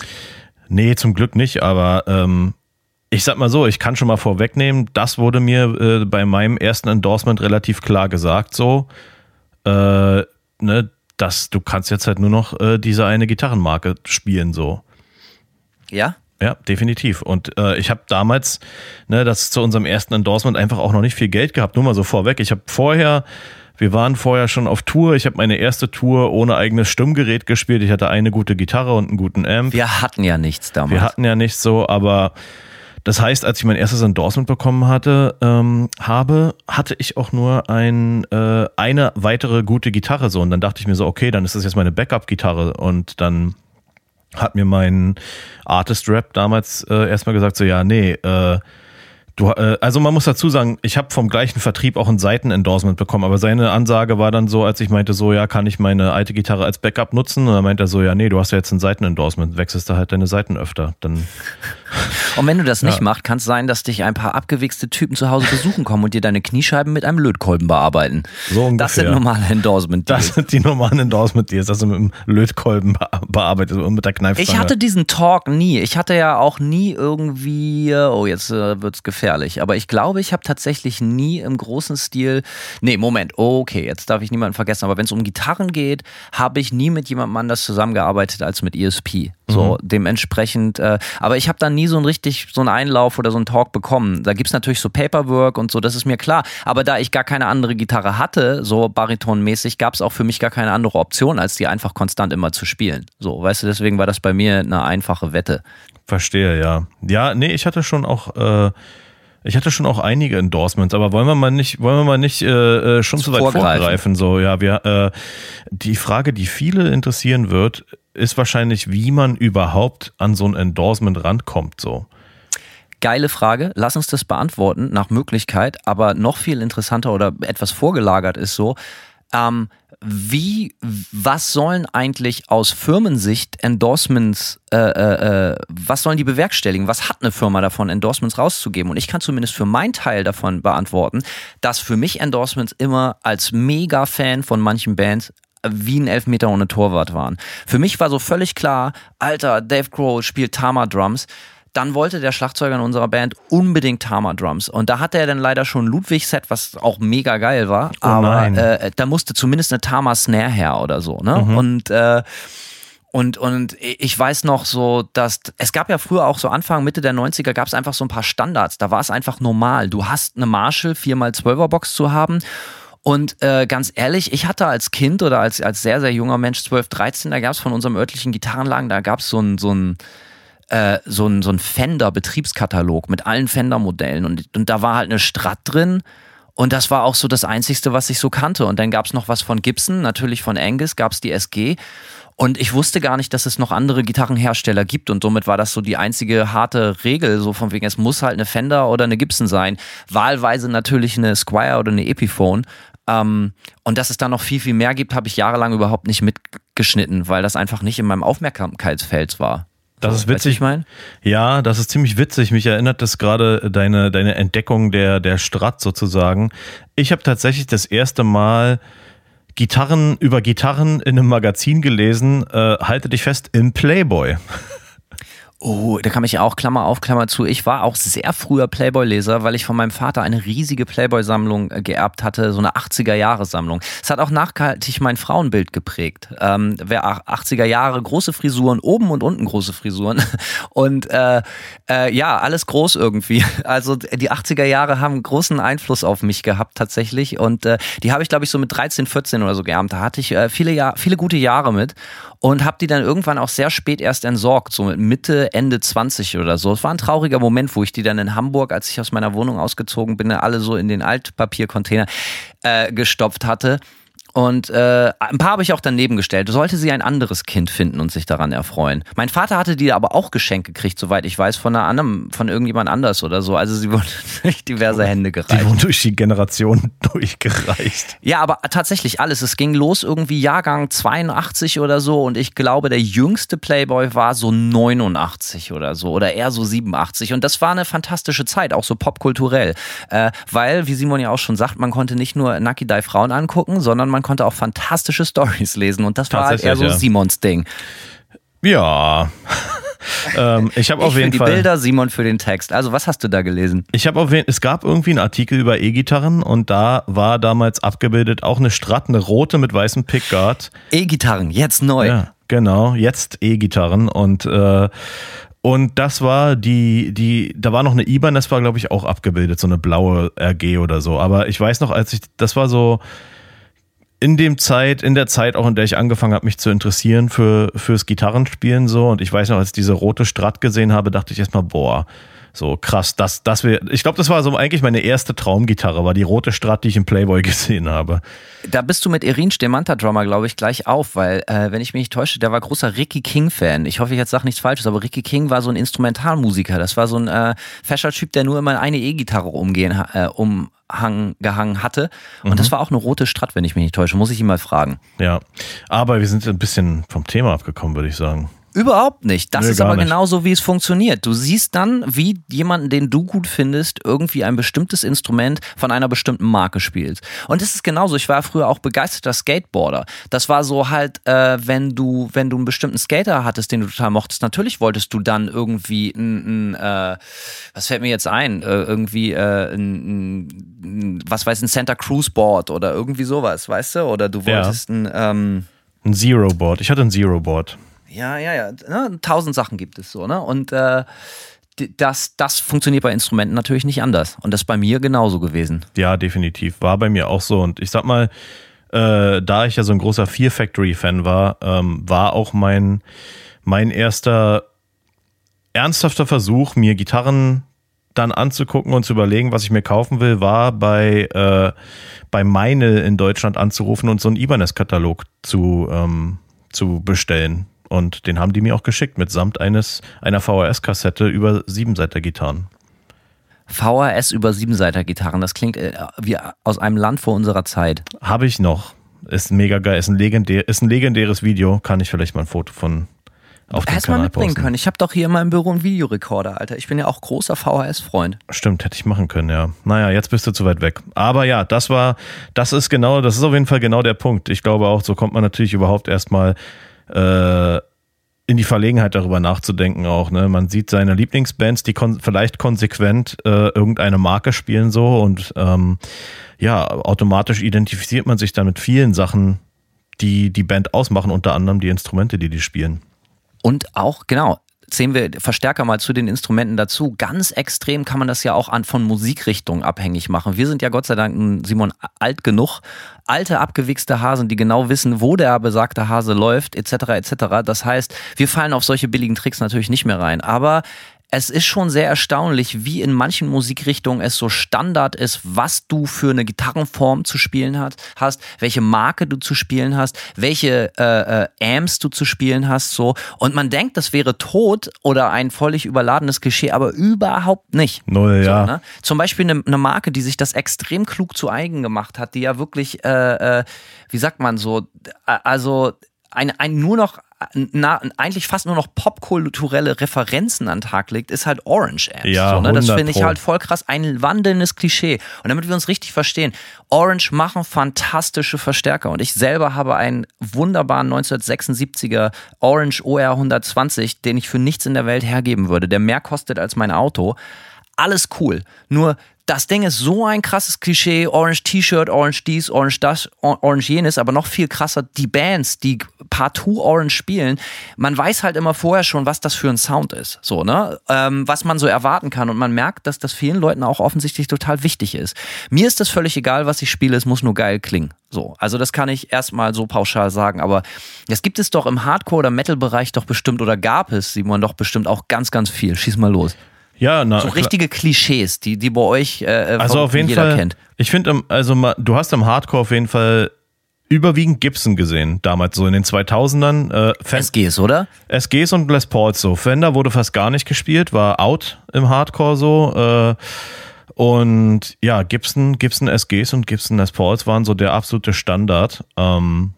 Nee, zum Glück nicht, aber ähm, ich sag mal so, ich kann schon mal vorwegnehmen, das wurde mir äh, bei meinem ersten Endorsement relativ klar gesagt, so, äh, ne, dass du kannst jetzt halt nur noch äh, diese eine Gitarrenmarke spielen, so. Ja? Ja, definitiv. Und äh, ich habe damals, ne, das zu unserem ersten Endorsement einfach auch noch nicht viel Geld gehabt. Nur mal so vorweg. Ich habe vorher, wir waren vorher schon auf Tour. Ich habe meine erste Tour ohne eigenes Stimmgerät gespielt. Ich hatte eine gute Gitarre und einen guten Amp. Wir hatten ja nichts damals. Wir hatten ja nicht so, aber das heißt, als ich mein erstes Endorsement bekommen hatte, ähm, habe, hatte ich auch nur ein, äh, eine weitere gute Gitarre so. Und dann dachte ich mir so, okay, dann ist das jetzt meine Backup-Gitarre. Und dann hat mir mein Artist Rap damals äh, erstmal gesagt, so ja, nee, äh, du, äh, also man muss dazu sagen, ich habe vom gleichen Vertrieb auch ein Seitenendorsement bekommen, aber seine Ansage war dann so, als ich meinte, so ja, kann ich meine alte Gitarre als Backup nutzen? Und dann meinte er so, ja, nee, du hast ja jetzt ein Seitenendorsement, wechselst du halt deine Seiten öfter. Dann Und wenn du das nicht Ja. machst, kann es sein, dass dich ein paar abgewichste Typen zu Hause besuchen kommen und dir deine Kniescheiben mit einem Lötkolben bearbeiten. So Das sind ungefähr. normale endorsement Das sind die normalen Endorsement-Deals, dass du mit dem Lötkolben be bearbeitet und mit der Kneifzange. Ich hatte diesen Talk nie. Ich hatte ja auch nie irgendwie, oh, jetzt äh, wird's gefährlich. Aber ich glaube, ich habe tatsächlich nie im großen Stil. Nee, Moment, okay, jetzt darf ich niemanden vergessen. Aber wenn es um Gitarren geht, habe ich nie mit jemandem anders zusammengearbeitet als mit ESP. So, dementsprechend, äh, aber ich habe da nie so einen richtig, so einen Einlauf oder so einen Talk bekommen. Da gibt's natürlich so Paperwork und so, das ist mir klar. Aber da ich gar keine andere Gitarre hatte, so baritonmäßig, gab's auch für mich gar keine andere Option, als die einfach konstant immer zu spielen. So, weißt du, deswegen war das bei mir eine einfache Wette. Verstehe, ja. Ja, nee, ich hatte schon auch, äh, ich hatte schon auch einige Endorsements, aber wollen wir mal nicht, wollen wir mal nicht äh, äh, schon zu weit Vorgreifen. vorgreifen? So, ja, wir, äh, die Frage, die viele interessieren wird, ist wahrscheinlich, wie man überhaupt an so ein Endorsement rankommt. So. Geile Frage. Lass uns das beantworten nach Möglichkeit. Aber noch viel interessanter oder etwas vorgelagert ist so, ähm, wie, was sollen eigentlich aus Firmensicht Endorsements, äh, äh, äh, was sollen die bewerkstelligen? Was hat eine Firma davon, Endorsements rauszugeben? Und ich kann zumindest für meinen Teil davon beantworten, dass für mich Endorsements immer als Mega-Fan von manchen Bands wie ein Elfmeter ohne Torwart waren. Für mich war so völlig klar, Alter, Dave Grohl spielt Tama Drums. Dann wollte der Schlagzeuger in unserer Band unbedingt Tama Drums. Und da hatte er dann leider schon ein Ludwig-Set, was auch mega geil war. Oh aber äh, da musste zumindest eine Tama Snare her oder so. Ne? Und äh, und, und ich weiß noch so, dass es gab ja früher auch so Anfang, Mitte der 90er gab es einfach so ein paar Standards. Da war es einfach normal. Du hast eine Marshall 4x12er Box zu haben. Und äh, ganz ehrlich, ich hatte als Kind oder als, als sehr, sehr junger Mensch, 12, 13, da gab es von unserem örtlichen Gitarrenladen, da gab es so ein, so ein, äh, so ein, so ein Fender-Betriebskatalog mit allen Fender-Modellen. Und, und da war halt eine Strat drin. Und das war auch so das Einzigste, was ich so kannte. Und dann gab es noch was von Gibson, natürlich von Angus, gab es die SG. Und ich wusste gar nicht, dass es noch andere Gitarrenhersteller gibt. Und somit war das so die einzige harte Regel, so von wegen, es muss halt eine Fender oder eine Gibson sein. Wahlweise natürlich eine Squire oder eine Epiphone. Ähm, und dass es da noch viel, viel mehr gibt, habe ich jahrelang überhaupt nicht mitgeschnitten, weil das einfach nicht in meinem Aufmerksamkeitsfeld war. Das ist witzig. ich meine? Ja, das ist ziemlich witzig. Mich erinnert das gerade deine, deine Entdeckung der, der Strat sozusagen. Ich habe tatsächlich das erste Mal Gitarren über Gitarren in einem Magazin gelesen. Äh, halte dich fest, im Playboy. Oh, da kam ich auch Klammer auf, Klammer zu. Ich war auch sehr früher Playboy-Leser, weil ich von meinem Vater eine riesige Playboy-Sammlung äh, geerbt hatte, so eine 80er-Jahre-Sammlung. Es hat auch nachhaltig mein Frauenbild geprägt. Ähm, wer 80er Jahre große Frisuren, oben und unten große Frisuren und äh, äh, ja, alles groß irgendwie. Also die 80er Jahre haben großen Einfluss auf mich gehabt tatsächlich und äh, die habe ich glaube ich so mit 13, 14 oder so geerbt. Da hatte ich äh, viele, Jahr, viele gute Jahre mit und habe die dann irgendwann auch sehr spät erst entsorgt, so mit Mitte, Ende 20 oder so. Es war ein trauriger Moment, wo ich die dann in Hamburg, als ich aus meiner Wohnung ausgezogen bin, alle so in den Altpapiercontainer äh, gestopft hatte. Und äh, ein paar habe ich auch daneben gestellt. Sollte sie ein anderes Kind finden und sich daran erfreuen. Mein Vater hatte die aber auch geschenkt gekriegt, soweit ich weiß, von einer anderen, von irgendjemand anders oder so. Also sie wurden durch diverse Hände gereicht. Die wurden durch die Generation durchgereicht. Ja, aber tatsächlich alles. Es ging los irgendwie Jahrgang 82 oder so und ich glaube, der jüngste Playboy war so 89 oder so oder eher so 87. Und das war eine fantastische Zeit, auch so popkulturell. Äh, weil, wie Simon ja auch schon sagt, man konnte nicht nur Die Frauen angucken, sondern man konnte auch fantastische Stories lesen und das war halt eher so ja. Simons Ding. Ja. ähm, ich habe auf jeden für Fall. die Bilder, Simon für den Text. Also, was hast du da gelesen? Ich habe auf jeden es gab irgendwie einen Artikel über E-Gitarren und da war damals abgebildet auch eine Strat, eine rote mit weißem Pickguard. E-Gitarren, jetzt neu. Ja, genau, jetzt E-Gitarren und äh, und das war die, die, da war noch eine IBAN, das war, glaube ich, auch abgebildet, so eine blaue RG oder so. Aber ich weiß noch, als ich, das war so, in dem Zeit, in der Zeit auch, in der ich angefangen habe, mich zu interessieren für, fürs Gitarrenspielen so. Und ich weiß noch, als ich diese rote Strat gesehen habe, dachte ich erstmal, boah, so krass, das, das wäre, ich glaube, das war so eigentlich meine erste Traumgitarre, war die rote Strat, die ich im Playboy gesehen habe. Da bist du mit Erin Stemanta Drummer, glaube ich, gleich auf, weil, äh, wenn ich mich nicht täusche, der war großer Ricky King-Fan. Ich hoffe, ich jetzt sage nichts Falsches, aber Ricky King war so ein Instrumentalmusiker. Das war so ein äh, Fascher-Typ, der nur immer eine E-Gitarre umgehen, äh, um gehangen hatte. Und mhm. das war auch eine rote Strat, wenn ich mich nicht täusche. Muss ich ihn mal fragen. Ja, aber wir sind ein bisschen vom Thema abgekommen, würde ich sagen. Überhaupt nicht. Das nee, ist aber nicht. genauso, wie es funktioniert. Du siehst dann, wie jemanden, den du gut findest, irgendwie ein bestimmtes Instrument von einer bestimmten Marke spielt. Und das ist genauso. Ich war früher auch begeisterter Skateboarder. Das war so halt, äh, wenn du, wenn du einen bestimmten Skater hattest, den du total mochtest, natürlich wolltest du dann irgendwie ein, äh, was fällt mir jetzt ein? Äh, irgendwie äh, ein, ein, was weiß ein Santa Cruz Board oder irgendwie sowas, weißt du? Oder du wolltest ja. ein ähm, ein Zero Board. Ich hatte ein Zero Board. Ja, ja, ja. Ne? Tausend Sachen gibt es so, ne? Und äh, das, das funktioniert bei Instrumenten natürlich nicht anders. Und das ist bei mir genauso gewesen. Ja, definitiv. War bei mir auch so. Und ich sag mal, äh, da ich ja so ein großer Fear Factory-Fan war, ähm, war auch mein, mein erster ernsthafter Versuch, mir Gitarren dann anzugucken und zu überlegen, was ich mir kaufen will, war bei, äh, bei Meine in Deutschland anzurufen und so einen Ibanez-Katalog zu, ähm, zu bestellen. Und den haben die mir auch geschickt, mitsamt eines, einer VHS-Kassette über Siebenseiter-Gitarren. VHS über Siebenseiter-Gitarren, das klingt äh, wie aus einem Land vor unserer Zeit. Habe ich noch. Ist mega geil, ist ein, legendär, ist ein legendäres Video. Kann ich vielleicht mal ein Foto von auf dem Kanal mitbringen posten. können. Ich habe doch hier in meinem Büro einen Videorekorder, Alter. Ich bin ja auch großer VHS-Freund. Stimmt, hätte ich machen können, ja. Naja, jetzt bist du zu weit weg. Aber ja, das war, das ist genau, das ist auf jeden Fall genau der Punkt. Ich glaube auch, so kommt man natürlich überhaupt erstmal äh, in die Verlegenheit darüber nachzudenken auch. Ne? Man sieht seine Lieblingsbands, die kon vielleicht konsequent äh, irgendeine Marke spielen so und ähm, ja, automatisch identifiziert man sich dann mit vielen Sachen, die die Band ausmachen, unter anderem die Instrumente, die die spielen. Und auch, genau, zählen wir Verstärker mal zu den Instrumenten dazu. Ganz extrem kann man das ja auch an von Musikrichtungen abhängig machen. Wir sind ja Gott sei Dank, Simon, alt genug, alte abgewichste Hasen, die genau wissen, wo der besagte Hase läuft, etc. etc. Das heißt, wir fallen auf solche billigen Tricks natürlich nicht mehr rein. Aber es ist schon sehr erstaunlich, wie in manchen Musikrichtungen es so Standard ist, was du für eine Gitarrenform zu spielen hat, hast, welche Marke du zu spielen hast, welche äh, äh, Amps du zu spielen hast, so. Und man denkt, das wäre tot oder ein völlig überladenes Klischee, aber überhaupt nicht. Null, ja. ne? Zum Beispiel eine, eine, Marke, die sich das extrem klug zu eigen gemacht hat, die ja wirklich, äh, äh, wie sagt man so, also ein, ein nur noch na, eigentlich fast nur noch popkulturelle Referenzen an den Tag legt, ist halt Orange Apps. Ja, so, ne? Das finde ich halt voll krass. Ein wandelndes Klischee. Und damit wir uns richtig verstehen, Orange machen fantastische Verstärker. Und ich selber habe einen wunderbaren 1976er Orange OR 120, den ich für nichts in der Welt hergeben würde, der mehr kostet als mein Auto. Alles cool. Nur das Ding ist so ein krasses Klischee, Orange T-Shirt, Orange dies, Orange das, Orange jenes, aber noch viel krasser, die Bands, die partout Orange spielen, man weiß halt immer vorher schon, was das für ein Sound ist, so, ne, ähm, was man so erwarten kann und man merkt, dass das vielen Leuten auch offensichtlich total wichtig ist. Mir ist das völlig egal, was ich spiele, es muss nur geil klingen. So, also das kann ich erstmal so pauschal sagen, aber das gibt es doch im Hardcore- oder Metal-Bereich doch bestimmt oder gab es, Simon, doch bestimmt auch ganz, ganz viel. Schieß mal los. Ja, na, So klar. richtige Klischees, die, die bei euch äh, Also von- auf jeden jeder Fall. kennt. Ich finde, also ma- du hast im Hardcore auf jeden Fall überwiegend Gibson gesehen, damals so in den 2000ern. Äh, Fan- SGs, oder? SGs und Les Pauls so. Fender wurde fast gar nicht gespielt, war out im Hardcore so. Äh, und ja, Gibson, Gibson SGs und Gibson Les Pauls waren so der absolute Standard. Ähm,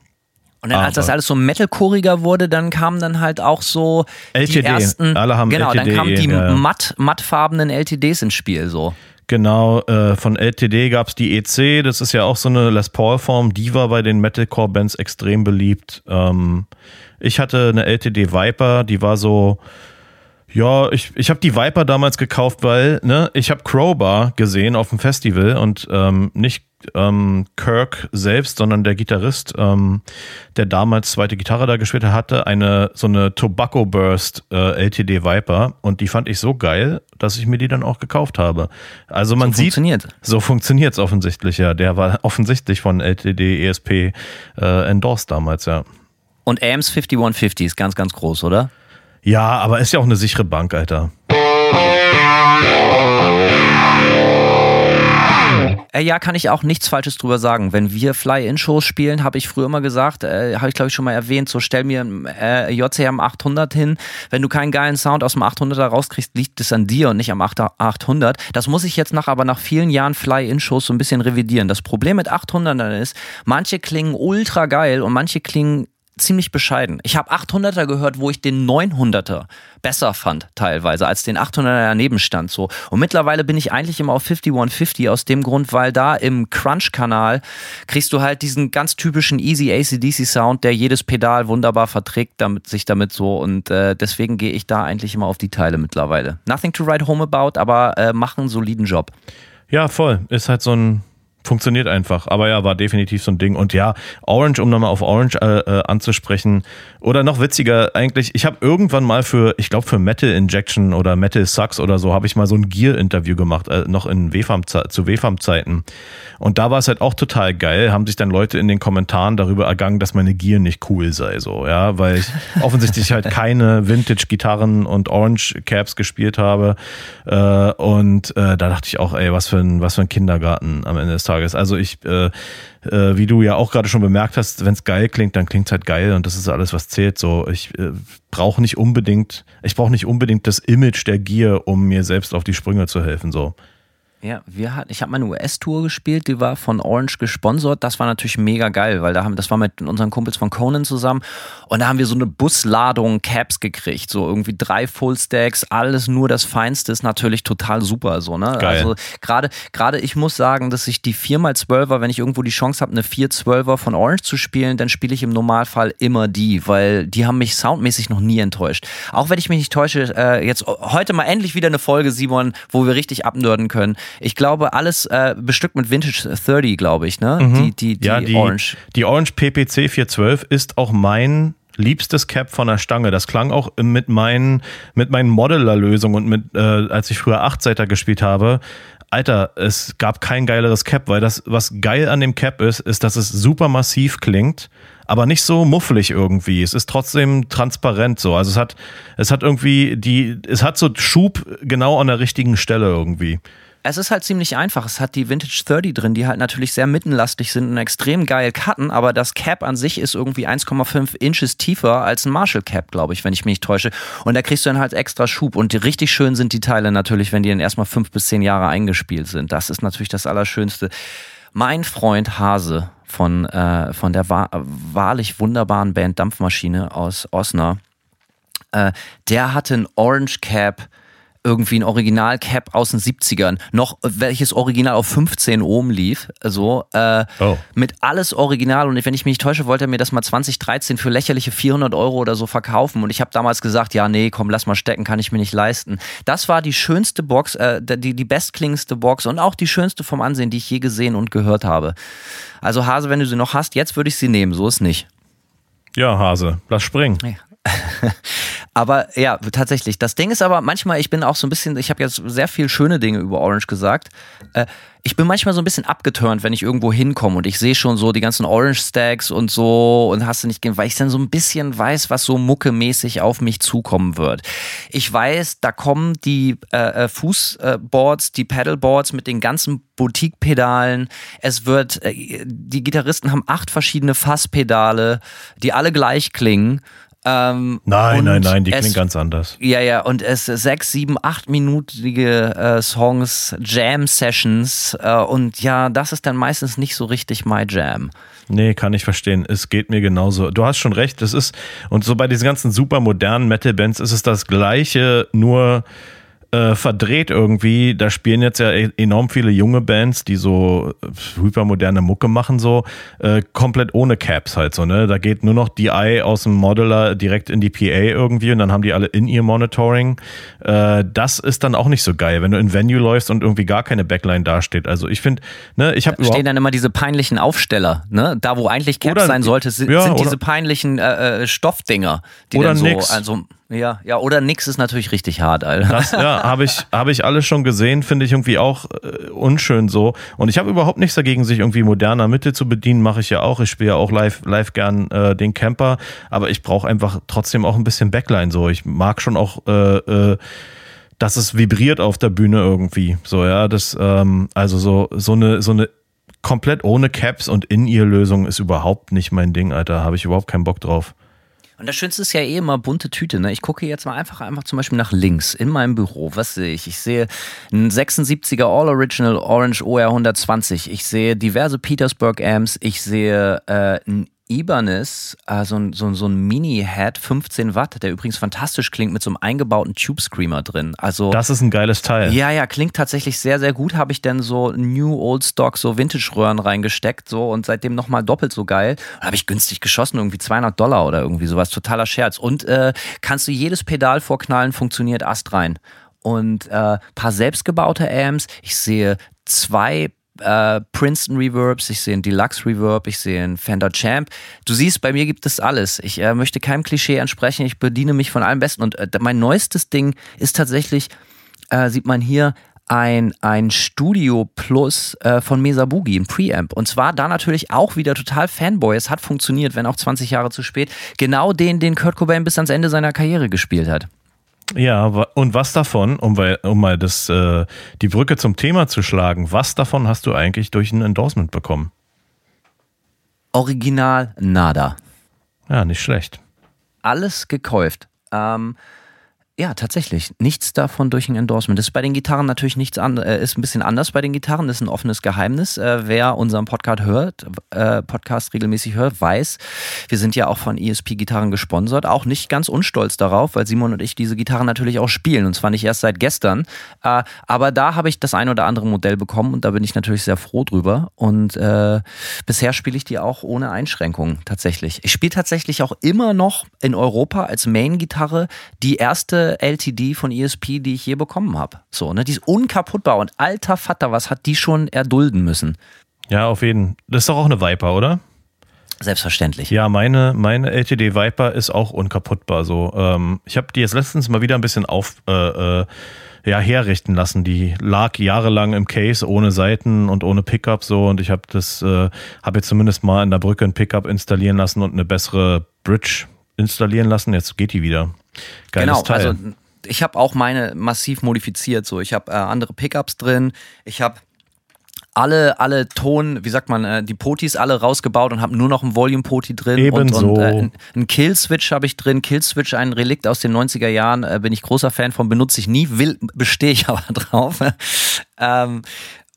Und dann, als das Aber- alles so metalchoriger wurde, dann kamen dann halt auch so die LTD. ersten, Alle haben genau, dann LTD, kamen die ja. matt, mattfarbenen LTDs ins Spiel, so. Genau, äh, von LTD gab es die EC, das ist ja auch so eine Les Paul-Form, die war bei den Metalcore-Bands extrem beliebt. Ähm, ich hatte eine LTD Viper, die war so, ja, ich, ich habe die Viper damals gekauft, weil ne, ich habe Crowbar gesehen auf dem Festival und ähm, nicht ähm, Kirk selbst, sondern der Gitarrist, ähm, der damals zweite Gitarre da gespielt hat, hatte eine so eine Tobacco Burst äh, LTD Viper und die fand ich so geil, dass ich mir die dann auch gekauft habe. Also man So sieht, funktioniert. so funktioniert es offensichtlich, ja. Der war offensichtlich von LTD ESP äh, endorsed damals, ja. Und AMS 5150 ist ganz, ganz groß, oder? Ja, aber ist ja auch eine sichere Bank, Alter. Äh, ja, kann ich auch nichts Falsches drüber sagen. Wenn wir Fly-In-Shows spielen, habe ich früher immer gesagt, äh, habe ich glaube ich schon mal erwähnt, so stell mir äh, JCM 800 hin. Wenn du keinen geilen Sound aus dem 800er rauskriegst, liegt es an dir und nicht am 800. Das muss ich jetzt nach, aber nach vielen Jahren Fly-In-Shows so ein bisschen revidieren. Das Problem mit 800ern ist, manche klingen ultra geil und manche klingen ziemlich bescheiden. Ich habe 800er gehört, wo ich den 900er besser fand teilweise als den 800er daneben stand so. Und mittlerweile bin ich eigentlich immer auf 5150 aus dem Grund, weil da im Crunch-Kanal kriegst du halt diesen ganz typischen easy ACDC Sound, der jedes Pedal wunderbar verträgt, damit sich damit so und äh, deswegen gehe ich da eigentlich immer auf die Teile mittlerweile. Nothing to write home about, aber äh, machen soliden Job. Ja, voll. Ist halt so ein. Funktioniert einfach. Aber ja, war definitiv so ein Ding. Und ja, Orange, um nochmal auf Orange äh, äh, anzusprechen. Oder noch witziger, eigentlich, ich habe irgendwann mal für, ich glaube für Metal Injection oder Metal Sucks oder so, habe ich mal so ein Gear-Interview gemacht, äh, noch in WFAM zu WFAM-Zeiten. Und da war es halt auch total geil, haben sich dann Leute in den Kommentaren darüber ergangen, dass meine Gear nicht cool sei, so, ja, weil ich offensichtlich halt keine Vintage-Gitarren und Orange-Caps gespielt habe. Äh, und äh, da dachte ich auch, ey, was für ein, was für ein Kindergarten am Ende des Tages. Also ich, äh, äh, wie du ja auch gerade schon bemerkt hast, wenn es geil klingt, dann klingt es halt geil und das ist alles, was zählt. So, ich äh, brauche nicht unbedingt, ich brauche nicht unbedingt das Image der Gear, um mir selbst auf die Sprünge zu helfen. So. Ja, wir hatten, ich habe meine US-Tour gespielt, die war von Orange gesponsert. Das war natürlich mega geil, weil da haben, das war mit unseren Kumpels von Conan zusammen und da haben wir so eine Busladung Caps gekriegt, so irgendwie drei Fullstacks, alles nur das Feinste ist natürlich total super, so ne. Geil. Also gerade gerade ich muss sagen, dass ich die 4x12er, wenn ich irgendwo die Chance habe, eine 412er von Orange zu spielen, dann spiele ich im Normalfall immer die, weil die haben mich soundmäßig noch nie enttäuscht. Auch wenn ich mich nicht täusche, äh, jetzt heute mal endlich wieder eine Folge, Simon, wo wir richtig abnörden können. Ich glaube, alles äh, bestückt mit Vintage 30, glaube ich, ne? Die, die, die, ja, die Orange. Die Orange PPC 412 ist auch mein liebstes Cap von der Stange. Das klang auch mit meinen, mit meinen Modeler-Lösungen und mit, äh, als ich früher Achtseiter gespielt habe. Alter, es gab kein geileres Cap, weil das, was geil an dem Cap ist, ist, dass es super massiv klingt, aber nicht so muffelig irgendwie. Es ist trotzdem transparent so. Also es hat, es hat irgendwie die, es hat so Schub genau an der richtigen Stelle irgendwie. Es ist halt ziemlich einfach. Es hat die Vintage 30 drin, die halt natürlich sehr mittenlastig sind und extrem geil cutten, aber das Cap an sich ist irgendwie 1,5 Inches tiefer als ein Marshall Cap, glaube ich, wenn ich mich nicht täusche. Und da kriegst du dann halt extra Schub. Und richtig schön sind die Teile natürlich, wenn die dann erstmal fünf bis zehn Jahre eingespielt sind. Das ist natürlich das Allerschönste. Mein Freund Hase von, äh, von der wahr, wahrlich wunderbaren Band Dampfmaschine aus Osnabrück. Äh, der hatte ein Orange Cap irgendwie ein Original-Cap aus den 70ern, noch welches Original auf 15 Ohm lief, so äh, oh. mit alles Original und wenn ich mich nicht täusche, wollte er mir das mal 2013 für lächerliche 400 Euro oder so verkaufen und ich habe damals gesagt, ja nee, komm, lass mal stecken, kann ich mir nicht leisten. Das war die schönste Box, äh, die, die bestklingendste Box und auch die schönste vom Ansehen, die ich je gesehen und gehört habe. Also Hase, wenn du sie noch hast, jetzt würde ich sie nehmen, so ist nicht. Ja, Hase, lass springen. Ja. aber ja, tatsächlich. Das Ding ist aber manchmal, ich bin auch so ein bisschen, ich habe jetzt sehr viel schöne Dinge über Orange gesagt. Äh, ich bin manchmal so ein bisschen abgeturnt, wenn ich irgendwo hinkomme und ich sehe schon so die ganzen Orange Stacks und so und hast du nicht, weil ich dann so ein bisschen weiß, was so muckemäßig auf mich zukommen wird. Ich weiß, da kommen die äh, äh Fußboards, die Pedalboards mit den ganzen Boutique-Pedalen. Es wird, äh, die Gitarristen haben acht verschiedene Fasspedale, die alle gleich klingen. Ähm, nein, nein, nein, die klingen ganz anders. Ja, ja, und es sechs, sieben, achtminütige äh, Songs, Jam-Sessions äh, und ja, das ist dann meistens nicht so richtig my Jam. Nee, kann ich verstehen. Es geht mir genauso. Du hast schon recht, es ist, und so bei diesen ganzen super modernen Metal-Bands ist es das Gleiche, nur äh, verdreht irgendwie. Da spielen jetzt ja e-, enorm viele junge Bands, die so äh, hypermoderne Mucke machen, so äh, komplett ohne Caps halt so, ne? Da geht nur noch DI aus dem Modeler direkt in die PA irgendwie und dann haben die alle in ihr Monitoring. Äh, das ist dann auch nicht so geil, wenn du in Venue läufst und irgendwie gar keine Backline dasteht. Also ich finde, ne, ich habe stehen dann immer diese peinlichen Aufsteller, ne? Da wo eigentlich Caps sein sollte, sind, ja, sind diese peinlichen äh, äh, Stoffdinger, die oder dann so, nix. also ja, ja, oder nix ist natürlich richtig hart, Alter. Das, ja, habe ich, hab ich alles schon gesehen, finde ich irgendwie auch äh, unschön so. Und ich habe überhaupt nichts dagegen, sich irgendwie moderner Mitte zu bedienen, mache ich ja auch. Ich spiele ja auch live, live gern äh, den Camper, aber ich brauche einfach trotzdem auch ein bisschen Backline so. Ich mag schon auch, äh, äh, dass es vibriert auf der Bühne irgendwie. So, ja, das, ähm, also so, so eine, so eine komplett ohne Caps und in ihr Lösung ist überhaupt nicht mein Ding, Alter. Habe ich überhaupt keinen Bock drauf. Und das Schönste ist ja eh immer bunte Tüte. Ne? Ich gucke jetzt mal einfach, einfach zum Beispiel nach links in meinem Büro. Was sehe ich? Ich sehe einen 76er All Original Orange OR 120. Ich sehe diverse Petersburg Amps. Ich sehe äh, ein Ibanez, äh, so, ein, so, so ein Mini-Head, 15 Watt, der übrigens fantastisch klingt mit so einem eingebauten Tube Screamer drin. Also, das ist ein geiles Teil. Ja, ja, klingt tatsächlich sehr, sehr gut. Habe ich dann so New Old Stock, so Vintage-Röhren reingesteckt so und seitdem nochmal doppelt so geil. Habe ich günstig geschossen, irgendwie 200 Dollar oder irgendwie sowas. Totaler Scherz. Und äh, kannst du jedes Pedal vorknallen, funktioniert Ast rein. Und äh, paar selbstgebaute Amps. Ich sehe zwei äh, Princeton Reverbs, ich sehe einen Deluxe Reverb, ich sehe einen Fender Champ. Du siehst, bei mir gibt es alles. Ich äh, möchte keinem Klischee entsprechen, ich bediene mich von allem Besten. Und äh, mein neuestes Ding ist tatsächlich, äh, sieht man hier, ein, ein Studio Plus äh, von Mesa Boogie, ein Preamp. Und zwar da natürlich auch wieder total Fanboy. Es hat funktioniert, wenn auch 20 Jahre zu spät. Genau den, den Kurt Cobain bis ans Ende seiner Karriere gespielt hat. Ja, und was davon, um, um mal das, äh, die Brücke zum Thema zu schlagen, was davon hast du eigentlich durch ein Endorsement bekommen? Original nada. Ja, nicht schlecht. Alles gekauft. Ähm, ja, tatsächlich. Nichts davon durch ein Endorsement. Das ist bei den Gitarren natürlich nichts anderes, äh, ist ein bisschen anders bei den Gitarren. Das ist ein offenes Geheimnis. Äh, wer unseren Podcast hört, äh, Podcast regelmäßig hört, weiß, wir sind ja auch von ESP Gitarren gesponsert. Auch nicht ganz unstolz darauf, weil Simon und ich diese Gitarren natürlich auch spielen. Und zwar nicht erst seit gestern. Äh, aber da habe ich das ein oder andere Modell bekommen und da bin ich natürlich sehr froh drüber. Und äh, bisher spiele ich die auch ohne Einschränkungen tatsächlich. Ich spiele tatsächlich auch immer noch in Europa als Main-Gitarre die erste LTD von ESP, die ich je bekommen habe. So, ne? Die ist unkaputtbar und alter Vater, was hat die schon erdulden müssen? Ja, auf jeden. Das ist doch auch eine Viper, oder? Selbstverständlich. Ja, meine, meine LTD Viper ist auch unkaputtbar. So, ähm, ich habe die jetzt letztens mal wieder ein bisschen auf äh, äh, ja, herrichten lassen. Die lag jahrelang im Case ohne Seiten und ohne Pickup so und ich habe das, äh, habe jetzt zumindest mal in der Brücke ein Pickup installieren lassen und eine bessere Bridge installieren lassen. Jetzt geht die wieder. Geiles genau, Teil. also ich habe auch meine massiv modifiziert. So, ich habe äh, andere Pickups drin. Ich habe alle, alle Ton, wie sagt man, äh, die Potis alle rausgebaut und habe nur noch ein Volume-Poti drin. Ebenso. Und, und äh, ein Kill-Switch habe ich drin. Kill-Switch, ein Relikt aus den 90er Jahren, äh, bin ich großer Fan von, benutze ich nie, will, bestehe ich aber drauf. ähm,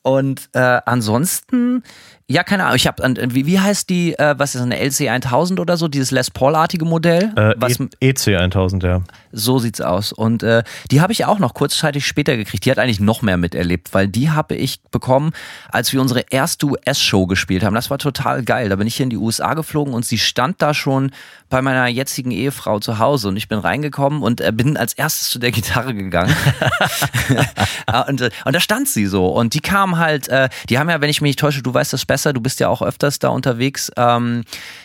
und äh, ansonsten Ja, keine Ahnung. Ich habe wie, wie heißt die, äh, was ist eine LC 1000 oder so, dieses Les Paul-artige Modell? Äh, was, EC 1000, ja. So sieht's aus. Und äh, die habe ich auch noch kurzzeitig später gekriegt. Die hat eigentlich noch mehr miterlebt, weil die habe ich bekommen, als wir unsere erste US-Show gespielt haben. Das war total geil. Da bin ich hier in die USA geflogen und sie stand da schon bei meiner jetzigen Ehefrau zu Hause und ich bin reingekommen und äh, bin als erstes zu der Gitarre gegangen. und, äh, und da stand sie so und die kam halt, äh, die haben ja, wenn ich mich nicht täusche, du weißt das besser, du bist ja auch öfters da unterwegs, ähm,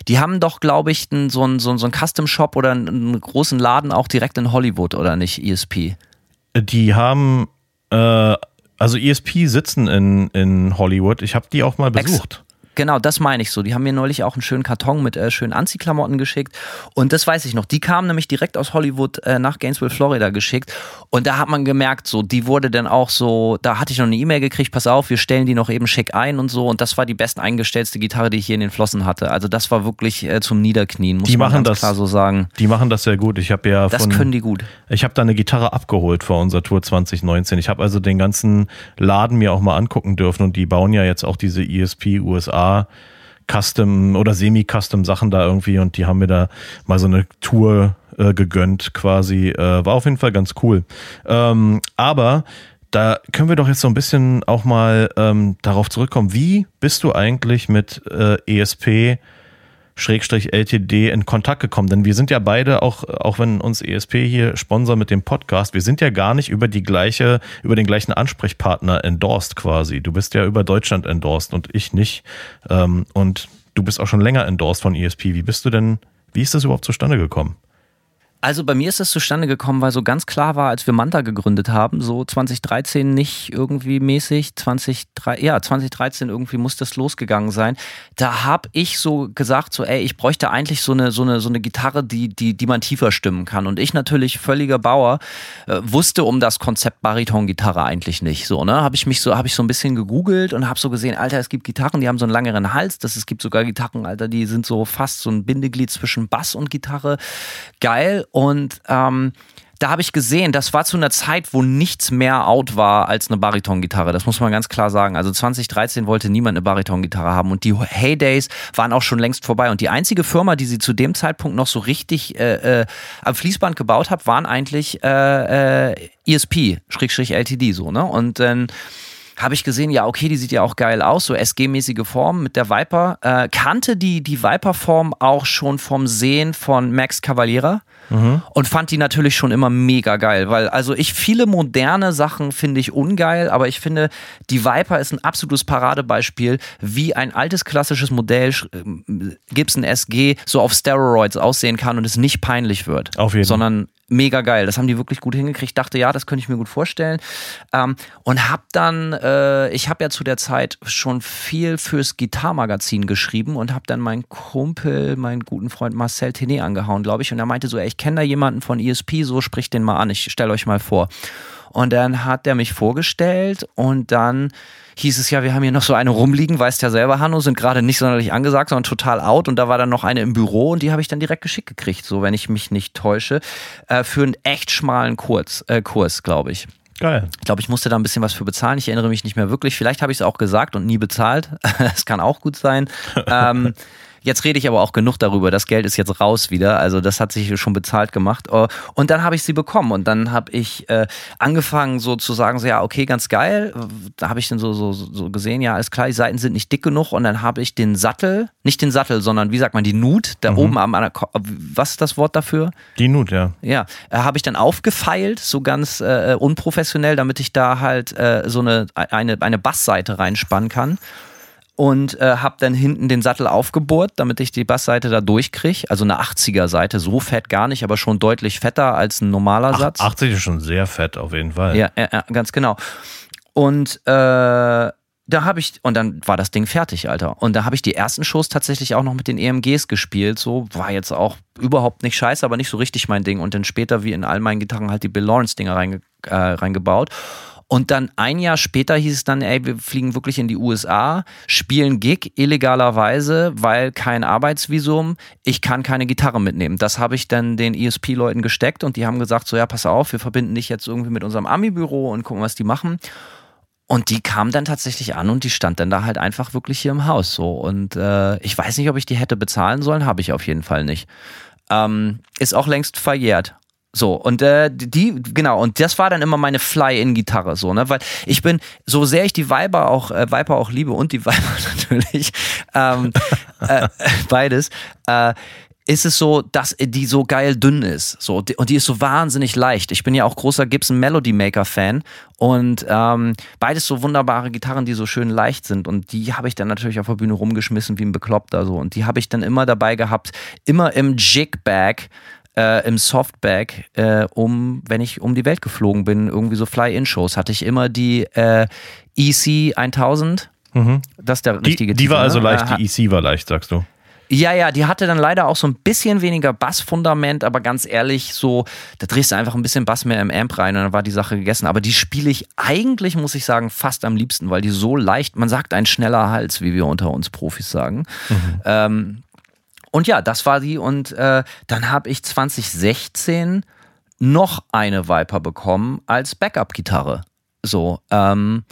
die haben doch, glaube ich, n, so einen so, so ein Custom-Shop oder einen, einen großen Laden auch direkt in Hollywood, oder nicht, ESP? Die haben, äh, also ESP sitzen in, in Hollywood. Ich habe die auch mal besucht. Genau, das meine ich so. Die haben mir neulich auch einen schönen Karton mit äh, schönen Anziehklamotten geschickt. Und das weiß ich noch. Die kamen nämlich direkt aus Hollywood äh, nach Gainesville, Florida geschickt. Und da hat man gemerkt, so, die wurde dann auch so, da hatte ich noch eine E-Mail gekriegt, pass auf, wir stellen die noch eben schick ein und so. Und das war die besten eingestellte Gitarre, die ich hier in den Flossen hatte. Also das war wirklich äh, zum Niederknien, muss die man machen das, klar so sagen. Die machen das sehr gut. Ich habe ja Das von, können die gut. Ich habe da eine Gitarre abgeholt vor unserer Tour 2019. Ich habe also den ganzen Laden mir auch mal angucken dürfen und die bauen ja jetzt auch diese ESP USA Custom oder Semi-Custom Sachen da irgendwie und die haben mir da mal so eine Tour äh, gegönnt quasi. Äh, war auf jeden Fall ganz cool. Ähm, aber da können wir doch jetzt so ein bisschen auch mal ähm, darauf zurückkommen. Wie bist du eigentlich mit äh, ESP Schrägstrich LTD in Kontakt gekommen? Denn wir sind ja beide, auch, auch wenn uns ESP hier sponsor mit dem Podcast, wir sind ja gar nicht über die gleiche, über den gleichen Ansprechpartner endorsed quasi. Du bist ja über Deutschland endorsed und ich nicht. Ähm, und du bist auch schon länger endorsed von ESP. Wie bist du denn, wie ist das überhaupt zustande gekommen? Also bei mir ist das zustande gekommen, weil so ganz klar war, als wir Manta gegründet haben, so 2013 nicht irgendwie mäßig, 2013, ja 2013 irgendwie muss das losgegangen sein. Da habe ich so gesagt, so ey, ich bräuchte eigentlich so eine so eine so eine Gitarre, die die die man tiefer stimmen kann. Und ich natürlich völliger Bauer äh, wusste um das Konzept Bariton-Gitarre eigentlich nicht. So ne, habe ich mich so habe ich so ein bisschen gegoogelt und habe so gesehen, Alter, es gibt Gitarren, die haben so einen langeren Hals. Das es gibt sogar Gitarren, Alter, die sind so fast so ein Bindeglied zwischen Bass und Gitarre. Geil. Und ähm, da habe ich gesehen, das war zu einer Zeit, wo nichts mehr out war als eine Bariton-Gitarre. Das muss man ganz klar sagen. Also 2013 wollte niemand eine Bariton-Gitarre haben und die Heydays waren auch schon längst vorbei. Und die einzige Firma, die sie zu dem Zeitpunkt noch so richtig äh, äh, am Fließband gebaut hat, waren eigentlich äh, äh, ESP, Schrägstrich LTD so. Ne? Und dann habe ich gesehen, ja, okay, die sieht ja auch geil aus, so SG-mäßige Form mit der Viper. Äh, kannte die, die Viper-Form auch schon vom Sehen von Max Cavaliera mhm. und fand die natürlich schon immer mega geil, weil also ich viele moderne Sachen finde ich ungeil, aber ich finde, die Viper ist ein absolutes Paradebeispiel, wie ein altes klassisches Modell äh, Gibson SG so auf Steroids aussehen kann und es nicht peinlich wird. Auf jeden. Sondern mega geil. Das haben die wirklich gut hingekriegt. Dachte, ja, das könnte ich mir gut vorstellen. Ähm, und hab dann, äh, ich habe ja zu der Zeit schon viel fürs Gitarmagazin geschrieben und habe dann meinen Kumpel, meinen guten Freund Marcel Tenet angehauen, glaube ich. Und er meinte so, ey, ich kenne da jemanden von ESP, so spricht den mal an. Ich stelle euch mal vor. Und dann hat der mich vorgestellt und dann hieß es ja, wir haben hier noch so eine rumliegen, weißt ja selber, Hanno, sind gerade nicht sonderlich angesagt, sondern total out. Und da war dann noch eine im Büro und die habe ich dann direkt geschickt gekriegt, so wenn ich mich nicht täusche, äh, für einen echt schmalen Kurs, äh, Kurs glaube ich. Geil. Ich glaube, ich musste da ein bisschen was für bezahlen. Ich erinnere mich nicht mehr wirklich. Vielleicht habe ich es auch gesagt und nie bezahlt. Das kann auch gut sein. ähm, Jetzt rede ich aber auch genug darüber. Das Geld ist jetzt raus wieder. Also das hat sich schon bezahlt gemacht. Oh, und dann habe ich sie bekommen und dann habe ich äh, angefangen so zu sagen, so ja, okay, ganz geil. Da habe ich dann so, so, so gesehen, ja, alles klar, die Seiten sind nicht dick genug und dann habe ich den Sattel, nicht den Sattel, sondern wie sagt man, die Nut, da mhm. oben am, was ist das Wort dafür? Die Nut, ja. Ja, äh, habe ich dann aufgefeilt, so ganz äh, unprofessionell, damit ich da halt äh, so eine, eine, eine Bassseite reinspannen kann und äh, habe dann hinten den Sattel aufgebohrt, damit ich die Bassseite da durchkriege. Also eine 80er Seite, so fett gar nicht, aber schon deutlich fetter als ein normaler Ach, Satz. 80 ist schon sehr fett auf jeden Fall. Ja, ja, ja ganz genau. Und äh, da habe ich, und dann war das Ding fertig, Alter. Und da habe ich die ersten Shows tatsächlich auch noch mit den EMGs gespielt. So war jetzt auch überhaupt nicht scheiße, aber nicht so richtig mein Ding. Und dann später, wie in all meinen Gitarren, halt die Bill Lawrence-Dinger reinge äh, reingebaut. Und dann ein Jahr später hieß es dann, ey, wir fliegen wirklich in die USA, spielen Gig illegalerweise, weil kein Arbeitsvisum, ich kann keine Gitarre mitnehmen. Das habe ich dann den ESP-Leuten gesteckt und die haben gesagt, so ja, pass auf, wir verbinden dich jetzt irgendwie mit unserem Ami-Büro und gucken, was die machen. Und die kam dann tatsächlich an und die stand dann da halt einfach wirklich hier im Haus so. Und äh, ich weiß nicht, ob ich die hätte bezahlen sollen, habe ich auf jeden Fall nicht. Ähm, ist auch längst verjährt. So, und äh, die, genau, und das war dann immer meine Fly-In-Gitarre, so, ne? Weil ich bin, so sehr ich die Viper auch, äh, Viper auch liebe und die Viper natürlich, ähm, äh, beides, äh, ist es so, dass die so geil dünn ist. So, und die ist so wahnsinnig leicht. Ich bin ja auch großer Gibson Melody Maker Fan. Und ähm, beides so wunderbare Gitarren, die so schön leicht sind. Und die habe ich dann natürlich auf der Bühne rumgeschmissen wie ein Bekloppter. So. Und die habe ich dann immer dabei gehabt, immer im Jig-Bag. Äh, im Softbag, äh, um, wenn ich um die Welt geflogen bin, irgendwie so Fly-In-Shows, hatte ich immer die äh, EC 1000. Mhm. Das ist der richtige Die, die war also ne? leicht, die EC war leicht, sagst du. Ja, ja, die hatte dann leider auch so ein bisschen weniger Bassfundament, aber ganz ehrlich, so, da drehst du einfach ein bisschen Bass mehr im Amp rein und dann war die Sache gegessen. Aber die spiele ich eigentlich, muss ich sagen, fast am liebsten, weil die so leicht, man sagt ein schneller Hals, wie wir unter uns Profis sagen. Mhm. Ähm, und ja, das war die und äh, dann habe ich 2016 noch eine Viper bekommen als Backup-Gitarre. So, ähm,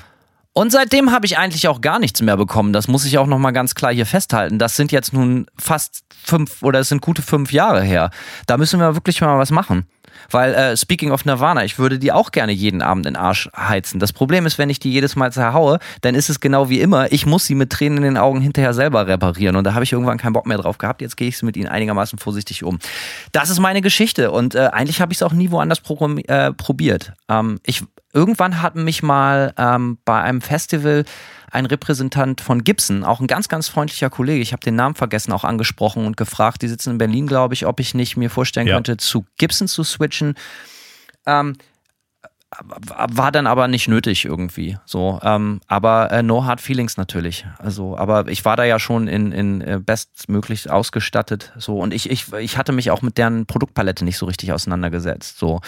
und seitdem habe ich eigentlich auch gar nichts mehr bekommen. Das muss ich auch nochmal ganz klar hier festhalten. Das sind jetzt nun fast fünf oder es sind gute fünf Jahre her. Da müssen wir wirklich mal was machen. Weil, äh, speaking of Nirvana, ich würde die auch gerne jeden Abend in den Arsch heizen. Das Problem ist, wenn ich die jedes Mal zerhaue, dann ist es genau wie immer. Ich muss sie mit Tränen in den Augen hinterher selber reparieren. Und da habe ich irgendwann keinen Bock mehr drauf gehabt. Jetzt gehe ich mit ihnen einigermaßen vorsichtig um. Das ist meine Geschichte. Und äh, eigentlich habe ich es auch nie woanders äh, probiert. Ähm, ich irgendwann hat mich mal ähm, bei einem Festival ein Repräsentant von Gibson, auch ein ganz, ganz freundlicher Kollege, ich habe den Namen vergessen, auch angesprochen und gefragt, die sitzen in Berlin, glaube ich, ob ich nicht mir vorstellen ja. könnte, zu Gibson zu switchen. Ähm, war dann aber nicht nötig irgendwie. So, ähm, aber äh, no hard feelings natürlich. Also, aber ich war da ja schon in, in äh, bestmöglich ausgestattet. So und ich, ich, ich hatte mich auch mit deren Produktpalette nicht so richtig auseinandergesetzt. So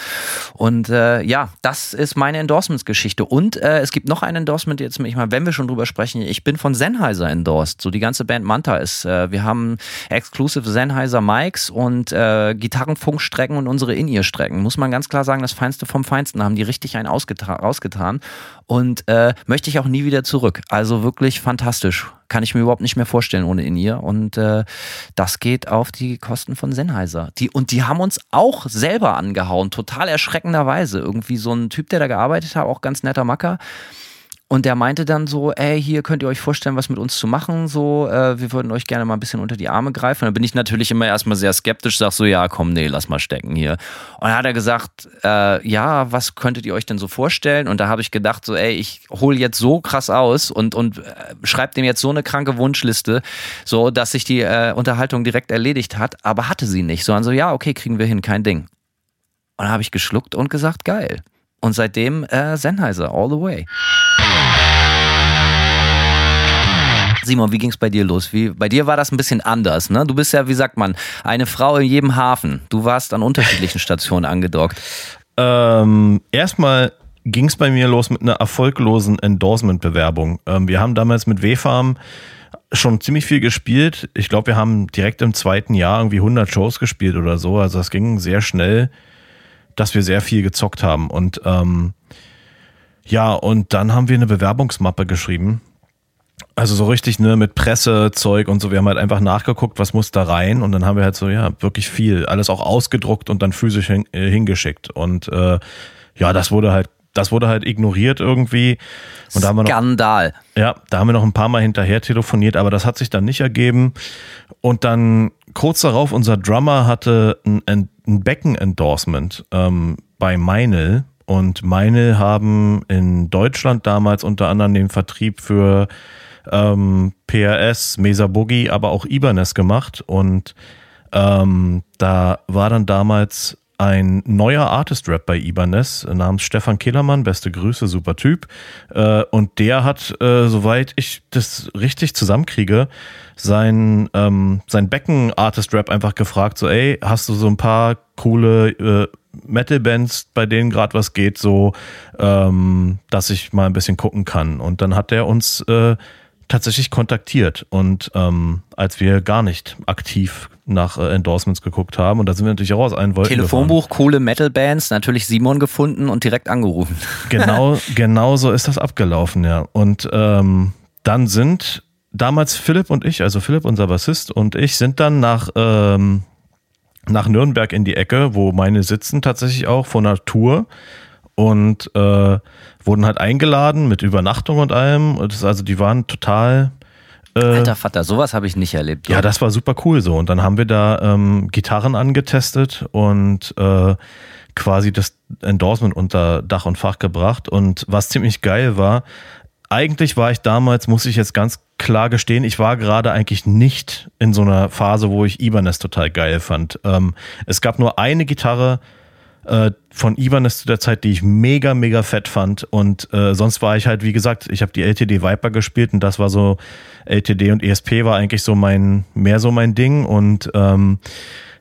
und äh, ja, das ist meine Endorsements-Geschichte. Und äh, es gibt noch ein Endorsement jetzt. Ich meine, wenn wir schon drüber sprechen, ich bin von Sennheiser endorsed. So die ganze Band Manta ist. Äh, wir haben exclusive Sennheiser Mics und äh, Gitarrenfunkstrecken und unsere In-Ear-Strecken. Muss man ganz klar sagen, das Feinste vom Feinsten haben die richtig richtig einen rausgetan und äh, möchte ich auch nie wieder zurück. Also wirklich fantastisch. Kann ich mir überhaupt nicht mehr vorstellen ohne in ihr. Und äh, das geht auf die Kosten von Sennheiser. Die, und die haben uns auch selber angehauen, total erschreckenderweise. Irgendwie so ein Typ, der da gearbeitet hat, auch ganz netter Macker. Und der meinte dann so, ey, hier könnt ihr euch vorstellen, was mit uns zu machen, so, äh, wir würden euch gerne mal ein bisschen unter die Arme greifen. Und dann bin ich natürlich immer erstmal sehr skeptisch, sag so, ja, komm, nee, lass mal stecken hier. Und dann hat er gesagt, äh, ja, was könntet ihr euch denn so vorstellen? Und da habe ich gedacht, so, ey, ich hole jetzt so krass aus und, und äh, schreibe dem jetzt so eine kranke Wunschliste, so, dass sich die äh, Unterhaltung direkt erledigt hat, aber hatte sie nicht. Sondern so, ja, okay, kriegen wir hin, kein Ding. Und dann habe ich geschluckt und gesagt, geil. Und seitdem äh, Sennheiser, all the way. Simon, wie ging es bei dir los? Wie, bei dir war das ein bisschen anders, ne? Du bist ja, wie sagt man, eine Frau in jedem Hafen. Du warst an unterschiedlichen Stationen angedockt. Ähm, erstmal ging es bei mir los mit einer erfolglosen Endorsement-Bewerbung. Ähm, wir haben damals mit W-Farm schon ziemlich viel gespielt. Ich glaube, wir haben direkt im zweiten Jahr irgendwie 100 Shows gespielt oder so. Also es ging sehr schnell dass wir sehr viel gezockt haben. Und ähm, ja, und dann haben wir eine Bewerbungsmappe geschrieben. Also so richtig, ne, mit Pressezeug und so. Wir haben halt einfach nachgeguckt, was muss da rein. Und dann haben wir halt so, ja, wirklich viel. Alles auch ausgedruckt und dann physisch hin, äh, hingeschickt. Und äh, ja, das wurde halt, das wurde halt ignoriert irgendwie. Und da haben wir noch, Skandal. Ja, da haben wir noch ein paar Mal hinterher telefoniert, aber das hat sich dann nicht ergeben. Und dann kurz darauf, unser Drummer hatte ein, ein Becken-Endorsement ähm, bei Meinl. Und Meinl haben in Deutschland damals unter anderem den Vertrieb für ähm, PRS, Mesa Boogie, aber auch Ibanez gemacht. Und ähm, da war dann damals ein neuer Artist-Rap bei Ibanez namens Stefan Killermann, beste Grüße, super Typ. Äh, und der hat, äh, soweit ich das richtig zusammenkriege, sein, ähm, sein Becken-Artist-Rap einfach gefragt, so, ey, hast du so ein paar coole äh, Metal-Bands, bei denen gerade was geht, so, ähm, dass ich mal ein bisschen gucken kann. Und dann hat er uns äh, tatsächlich kontaktiert und ähm, als wir gar nicht aktiv nach äh, Endorsements geguckt haben und da sind wir natürlich auch aus allen Wolken Telefonbuch, gefahren. coole Metal-Bands, natürlich Simon gefunden und direkt angerufen. Genau, genau so ist das abgelaufen, ja. Und ähm, dann sind damals Philipp und ich, also Philipp, unser Bassist und ich, sind dann nach, ähm, nach Nürnberg in die Ecke, wo meine sitzen tatsächlich auch von einer Tour und äh, wurden halt eingeladen mit Übernachtung und allem. Und das, also die waren total. Äh, Alter Vater, sowas habe ich nicht erlebt. Ja, das war super cool so. Und dann haben wir da ähm, Gitarren angetestet und äh, quasi das Endorsement unter Dach und Fach gebracht. Und was ziemlich geil war, eigentlich war ich damals, muss ich jetzt ganz klar gestehen, ich war gerade eigentlich nicht in so einer Phase, wo ich Ibanez total geil fand. Ähm, es gab nur eine Gitarre, äh, von Ibanez zu der Zeit, die ich mega, mega fett fand. Und äh, sonst war ich halt, wie gesagt, ich habe die LTD Viper gespielt und das war so, LTD und ESP war eigentlich so mein, mehr so mein Ding. Und ähm,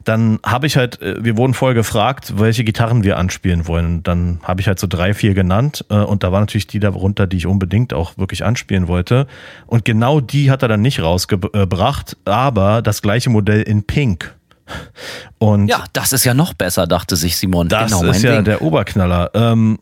dann habe ich halt, äh, wir wurden vorher gefragt, welche Gitarren wir anspielen wollen. Dann habe ich halt so drei, vier genannt äh, und da war natürlich die darunter, die ich unbedingt auch wirklich anspielen wollte. Und genau die hat er dann nicht rausgebracht, aber das gleiche Modell in Pink. Und ja, das ist ja noch besser, dachte sich Simon. Das genau, ist ja Ding. der Oberknaller. Ähm,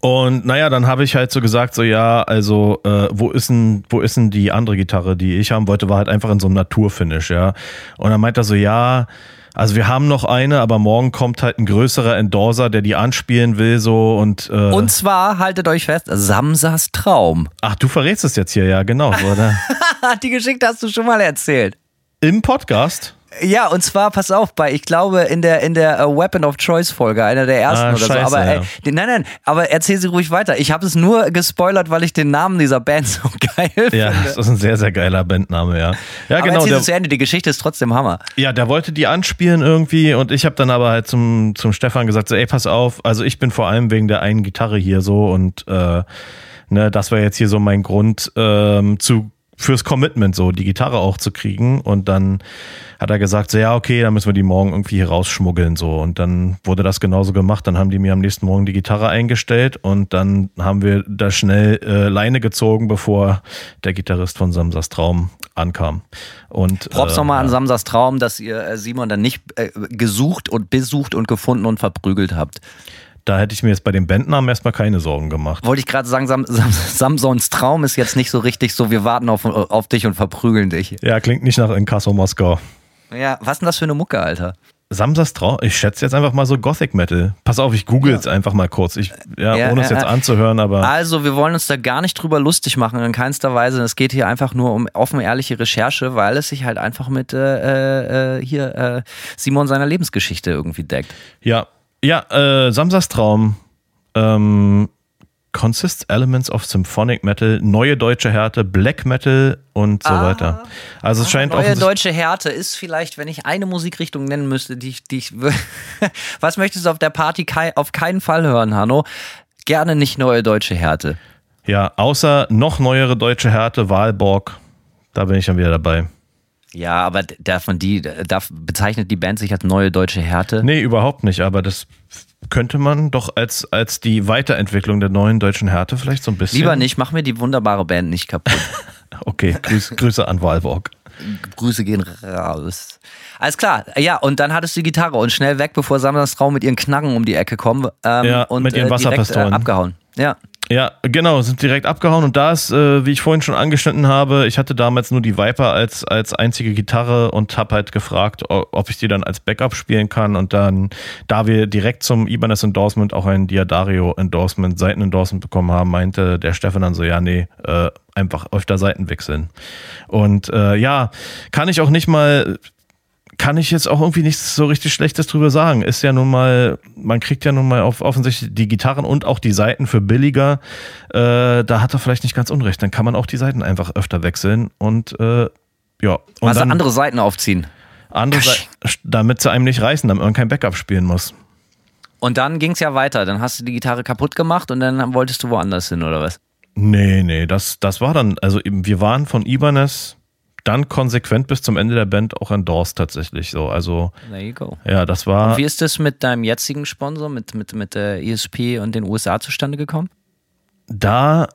und naja, dann habe ich halt so gesagt, so ja, also äh, wo ist denn, wo ist denn die andere Gitarre, die ich haben wollte, war halt einfach in so einem Naturfinish, ja. Und dann meint er so, ja, also wir haben noch eine, aber morgen kommt halt ein größerer Endorser, der die anspielen will, so und äh Und zwar, haltet euch fest, Samsas Traum. Ach, du verrätst es jetzt hier, ja, genau, oder? die Geschichte hast du schon mal erzählt. Im Podcast? Ja, und zwar, pass auf, bei, ich glaube, in der, in der uh, Weapon of Choice Folge, einer der ersten ah, oder scheiße, so. Aber ja. äh, nein, nein, aber erzähl sie ruhig weiter. Ich habe es nur gespoilert, weil ich den Namen dieser Band so geil finde. Ja, das ist ein sehr, sehr geiler Bandname, ja. Ja, aber genau. Der, zu Ende, die Geschichte ist trotzdem Hammer. Ja, der wollte die anspielen irgendwie und ich habe dann aber halt zum, zum Stefan gesagt, so, ey, pass auf, also ich bin vor allem wegen der einen Gitarre hier so und äh, ne, das war jetzt hier so mein Grund ähm, zu fürs Commitment so, die Gitarre auch zu kriegen. Und dann hat er gesagt, so ja, okay, dann müssen wir die morgen irgendwie hier rausschmuggeln. So. Und dann wurde das genauso gemacht. Dann haben die mir am nächsten Morgen die Gitarre eingestellt und dann haben wir da schnell äh, Leine gezogen, bevor der Gitarrist von Samsas Traum ankam. Und, Props äh, nochmal an Samsas Traum, dass ihr äh, Simon dann nicht äh, gesucht und besucht und gefunden und verprügelt habt. Da hätte ich mir jetzt bei den Bandnamen erstmal keine Sorgen gemacht. Wollte ich gerade sagen, Sam, Sam, Samsons Traum ist jetzt nicht so richtig so, wir warten auf, auf dich und verprügeln dich. Ja, klingt nicht nach Inkasso Moskau. Ja, was ist denn das für eine Mucke, Alter? Samsas Traum, ich schätze jetzt einfach mal so Gothic Metal. Pass auf, ich google es ja. einfach mal kurz. Ich, ja, ja ohne es jetzt anzuhören, aber. Also, wir wollen uns da gar nicht drüber lustig machen, in keinster Weise. Es geht hier einfach nur um offen ehrliche Recherche, weil es sich halt einfach mit äh, äh, hier äh, Simon seiner Lebensgeschichte irgendwie deckt. Ja, ja, äh, Samsas Traum. Ähm, consists elements of symphonic metal, neue deutsche Härte, Black Metal und so ah, weiter. Also es ah, scheint neue deutsche Härte ist vielleicht, wenn ich eine Musikrichtung nennen müsste, die ich, die ich was möchtest du auf der Party kei auf keinen Fall hören, Hanno? Gerne nicht neue deutsche Härte. Ja, außer noch neuere deutsche Härte, Wahlborg. Da bin ich dann wieder dabei. Ja, aber davon die, darf, bezeichnet die Band sich als neue deutsche Härte? Nee, überhaupt nicht, aber das könnte man doch als, als die Weiterentwicklung der neuen deutschen Härte vielleicht so ein bisschen. Lieber nicht, mach mir die wunderbare Band nicht kaputt. okay, Grüß, Grüße an Walborg. Grüße gehen raus. Alles klar, ja, und dann hattest du die Gitarre und schnell weg, bevor Samsas Traum mit ihren Knarren um die Ecke kommen. Ähm, ja, und mit ihren äh, Wasserpistolen. Direkt, äh, abgehauen. Ja. Ja, genau, sind direkt abgehauen und da ist, äh, wie ich vorhin schon angeschnitten habe, ich hatte damals nur die Viper als, als einzige Gitarre und habe halt gefragt, ob ich die dann als Backup spielen kann und dann, da wir direkt zum Ibanez Endorsement auch ein Diadario Endorsement, Seiten Endorsement bekommen haben, meinte der Stefan dann so, ja, nee, äh, einfach öfter Seiten wechseln. Und äh, ja, kann ich auch nicht mal kann ich jetzt auch irgendwie nichts so richtig Schlechtes drüber sagen. Ist ja nun mal, man kriegt ja nun mal auf, offensichtlich die Gitarren und auch die Seiten für billiger. Äh, da hat er vielleicht nicht ganz unrecht. Dann kann man auch die Seiten einfach öfter wechseln und äh, ja. Und also dann andere Seiten aufziehen. Andere Seiten, damit sie einem nicht reißen, damit man kein Backup spielen muss. Und dann ging es ja weiter. Dann hast du die Gitarre kaputt gemacht und dann wolltest du woanders hin, oder was? Nee, nee, das, das war dann, also wir waren von Ibanez dann konsequent bis zum Ende der Band auch endorsed tatsächlich so. Also There you go. ja, das war. Und wie ist das mit deinem jetzigen Sponsor, mit, mit, mit der ESP und den USA zustande gekommen? Da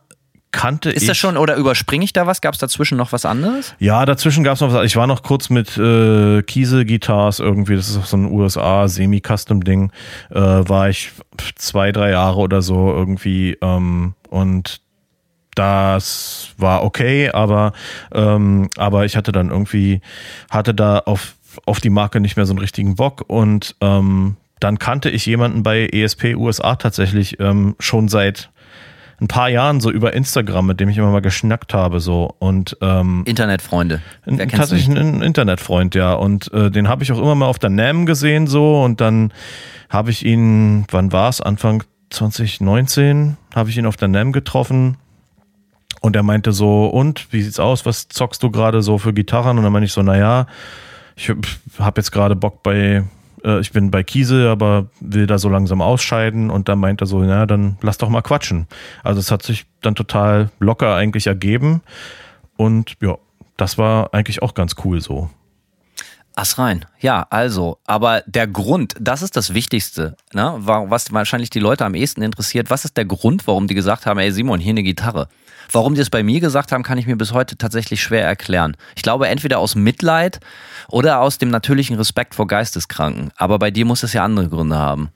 kannte Ist ich. das schon, oder überspringe ich da was? Gab es dazwischen noch was anderes? Ja, dazwischen gab es noch was. Ich war noch kurz mit äh, Kiese Guitars irgendwie, das ist auch so ein USA Semi-Custom-Ding, äh, war ich zwei, drei Jahre oder so irgendwie ähm, und das war okay, aber, ähm, aber ich hatte dann irgendwie, hatte da auf, auf die Marke nicht mehr so einen richtigen Bock und ähm, dann kannte ich jemanden bei ESP USA tatsächlich ähm, schon seit ein paar Jahren so über Instagram, mit dem ich immer mal geschnackt habe so und ähm, Internetfreunde. Wer tatsächlich ein Internetfreund, ja. Und äh, den habe ich auch immer mal auf der NAM gesehen so und dann habe ich ihn, wann war es? Anfang 2019 habe ich ihn auf der NAM getroffen und er meinte so, und wie sieht's aus? Was zockst du gerade so für Gitarren? Und dann meinte ich so, naja, ich habe jetzt gerade Bock bei, äh, ich bin bei Kiese, aber will da so langsam ausscheiden. Und dann meinte er so, naja, dann lass doch mal quatschen. Also es hat sich dann total locker eigentlich ergeben. Und ja, das war eigentlich auch ganz cool so. Ass rein. Ja, also, aber der Grund, das ist das Wichtigste, ne? Wa- was wahrscheinlich die Leute am ehesten interessiert. Was ist der Grund, warum die gesagt haben, ey Simon, hier eine Gitarre? Warum die es bei mir gesagt haben, kann ich mir bis heute tatsächlich schwer erklären. Ich glaube, entweder aus Mitleid oder aus dem natürlichen Respekt vor Geisteskranken. Aber bei dir muss es ja andere Gründe haben.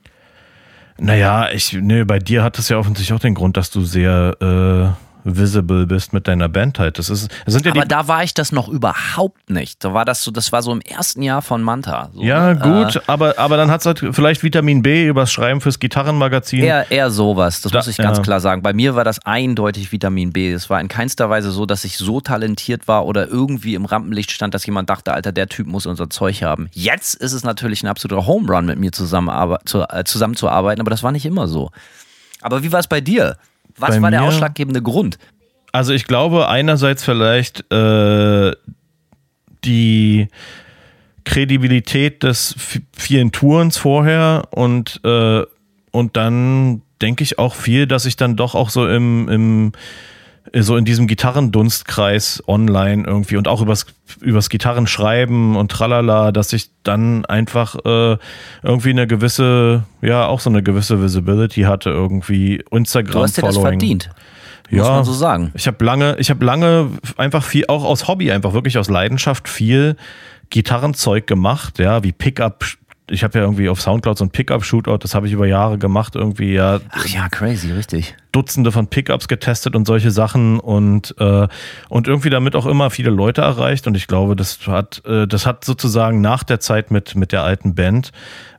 Naja, ich, nee, bei dir hat es ja offensichtlich auch den Grund, dass du sehr äh, visible bist mit deiner Band halt. Das ist, das sind ja Aber da war ich das noch überhaupt nicht. Da war das so, das war so im ersten Jahr von Manta. So, ja, ne? gut, aber, aber dann hat es halt vielleicht Vitamin B übers Schreiben fürs Gitarrenmagazin. Eher, eher sowas, das Da- muss ich ganz ja. klar sagen. Bei mir war das eindeutig Vitamin B. Es war in keinster Weise so, dass ich so talentiert war oder irgendwie im Rampenlicht stand, dass jemand dachte, Alter, der Typ muss unser Zeug haben. Jetzt ist es natürlich ein absoluter Home Run, mit mir zu, äh, zusammenzuarbeiten, aber das war nicht immer so. Aber wie war es bei dir? Was Bei war der mir- ausschlaggebende Grund? Also ich glaube einerseits vielleicht äh, die Kredibilität des vielen Tourens vorher und, äh, und dann denke ich auch viel, dass ich dann doch auch so im, im so in diesem Gitarrendunstkreis online irgendwie und auch übers, übers Gitarrenschreiben und tralala, dass ich dann einfach äh, irgendwie eine gewisse, ja, auch so eine gewisse Visibility hatte, irgendwie Du hast dir das Instagram-Following. verdient. Muss man so sagen. Ich habe lange, ich habe lange einfach viel, auch aus Hobby, einfach wirklich aus Leidenschaft viel Gitarrenzeug gemacht, ja, wie Pickup. Ich habe ja irgendwie auf Soundcloud so ein Pickup-Shootout, das habe ich über Jahre gemacht, irgendwie ja Ach ja, crazy, richtig. Dutzende von Pickups getestet und solche Sachen und äh, und irgendwie damit auch immer viele Leute erreicht. Und ich glaube, das hat äh, das hat sozusagen nach der Zeit mit mit der alten Band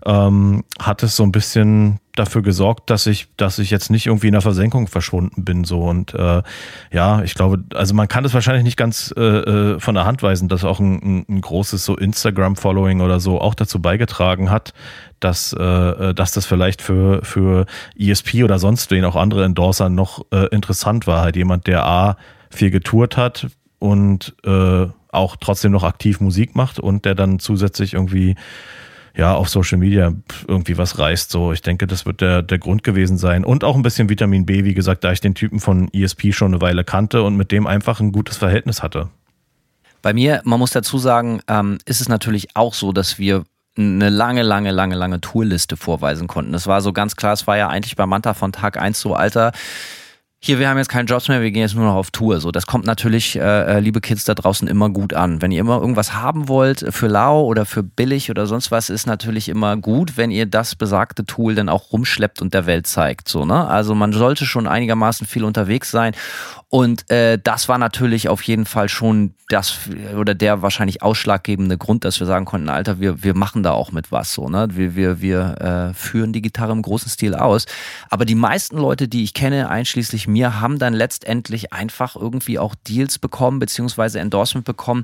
ähm, hat es so ein bisschen dafür gesorgt, dass ich dass ich jetzt nicht irgendwie in der Versenkung verschwunden bin so. Und äh, ja, ich glaube, also man kann das wahrscheinlich nicht ganz äh, äh, von der Hand weisen, dass auch ein, ein, großes so Instagram Following oder so auch dazu beigetragen hat, dass, äh, dass das vielleicht für, für ESP oder sonst wen auch andere Endorser noch äh, interessant war. Halt jemand, der A, viel getourt hat und äh, auch trotzdem noch aktiv Musik macht und der dann zusätzlich irgendwie ja auf Social Media irgendwie was reißt. So, ich denke, das wird der, der Grund gewesen sein. Und auch ein bisschen Vitamin B, wie gesagt, da ich den Typen von ESP schon eine Weile kannte und mit dem einfach ein gutes Verhältnis hatte. Bei mir, man muss dazu sagen, ähm, ist es natürlich auch so, dass wir eine lange, lange, lange, lange Tourliste vorweisen konnten. Das war so ganz klar, es war ja eigentlich bei Manta von Tag 1 so, Alter, hier, wir haben jetzt keine Jobs mehr, wir gehen jetzt nur noch auf Tour. So, das kommt natürlich, äh, liebe Kids da draußen, immer gut an. Wenn ihr immer irgendwas haben wollt für lau oder für billig oder sonst was, ist natürlich immer gut, wenn ihr das besagte Tool dann auch rumschleppt und der Welt zeigt. So, ne? Also man sollte schon einigermaßen viel unterwegs sein. Und äh, das war natürlich auf jeden Fall schon das oder der wahrscheinlich ausschlaggebende Grund, dass wir sagen konnten, Alter, wir, wir machen da auch mit was so, ne? Wir, wir, wir äh, führen die Gitarre im großen Stil aus. Aber die meisten Leute, die ich kenne, einschließlich mir, haben dann letztendlich einfach irgendwie auch Deals bekommen, beziehungsweise Endorsement bekommen,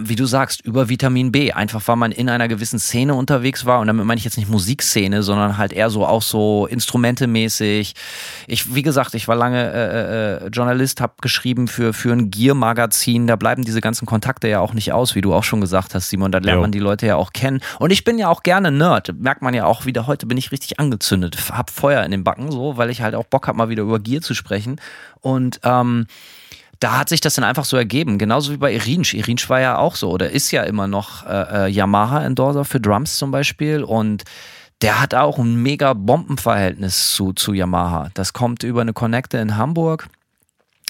wie du sagst, über Vitamin B. Einfach weil man in einer gewissen Szene unterwegs war. Und damit meine ich jetzt nicht Musikszene, sondern halt eher so auch so instrumentemäßig. Ich, wie gesagt, ich war lange äh, äh, Journalist, habe geschrieben für, für ein Gear-Magazin. Da bleiben diese ganzen Kontakte ja auch nicht aus, wie du auch schon gesagt hast, Simon. Da lernt Jo. man die Leute ja auch kennen. Und ich bin ja auch gerne Nerd. Merkt man ja auch wieder, heute bin ich richtig angezündet. Hab Feuer in den Backen, so, weil ich halt auch Bock habe, mal wieder über Gear zu sprechen. Und ähm, da hat sich das dann einfach so ergeben. Genauso wie bei Irinsch. Irinsch war ja auch so oder ist ja immer noch äh, äh, Yamaha-Endorser für Drums zum Beispiel und der hat auch ein mega Bombenverhältnis zu, zu Yamaha. Das kommt über eine Connecte in Hamburg.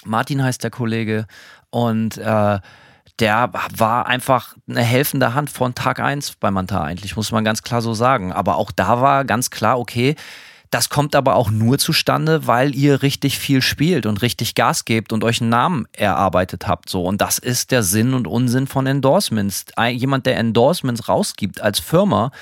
Martin heißt der Kollege. Und äh, der war einfach eine helfende Hand von Tag 1 bei Manta eigentlich, muss man ganz klar so sagen. Aber auch da war ganz klar, okay, das kommt aber auch nur zustande, weil ihr richtig viel spielt und richtig Gas gebt und euch einen Namen erarbeitet habt. So. Und das ist der Sinn und Unsinn von Endorsements. Jemand, der Endorsements rausgibt als Firma,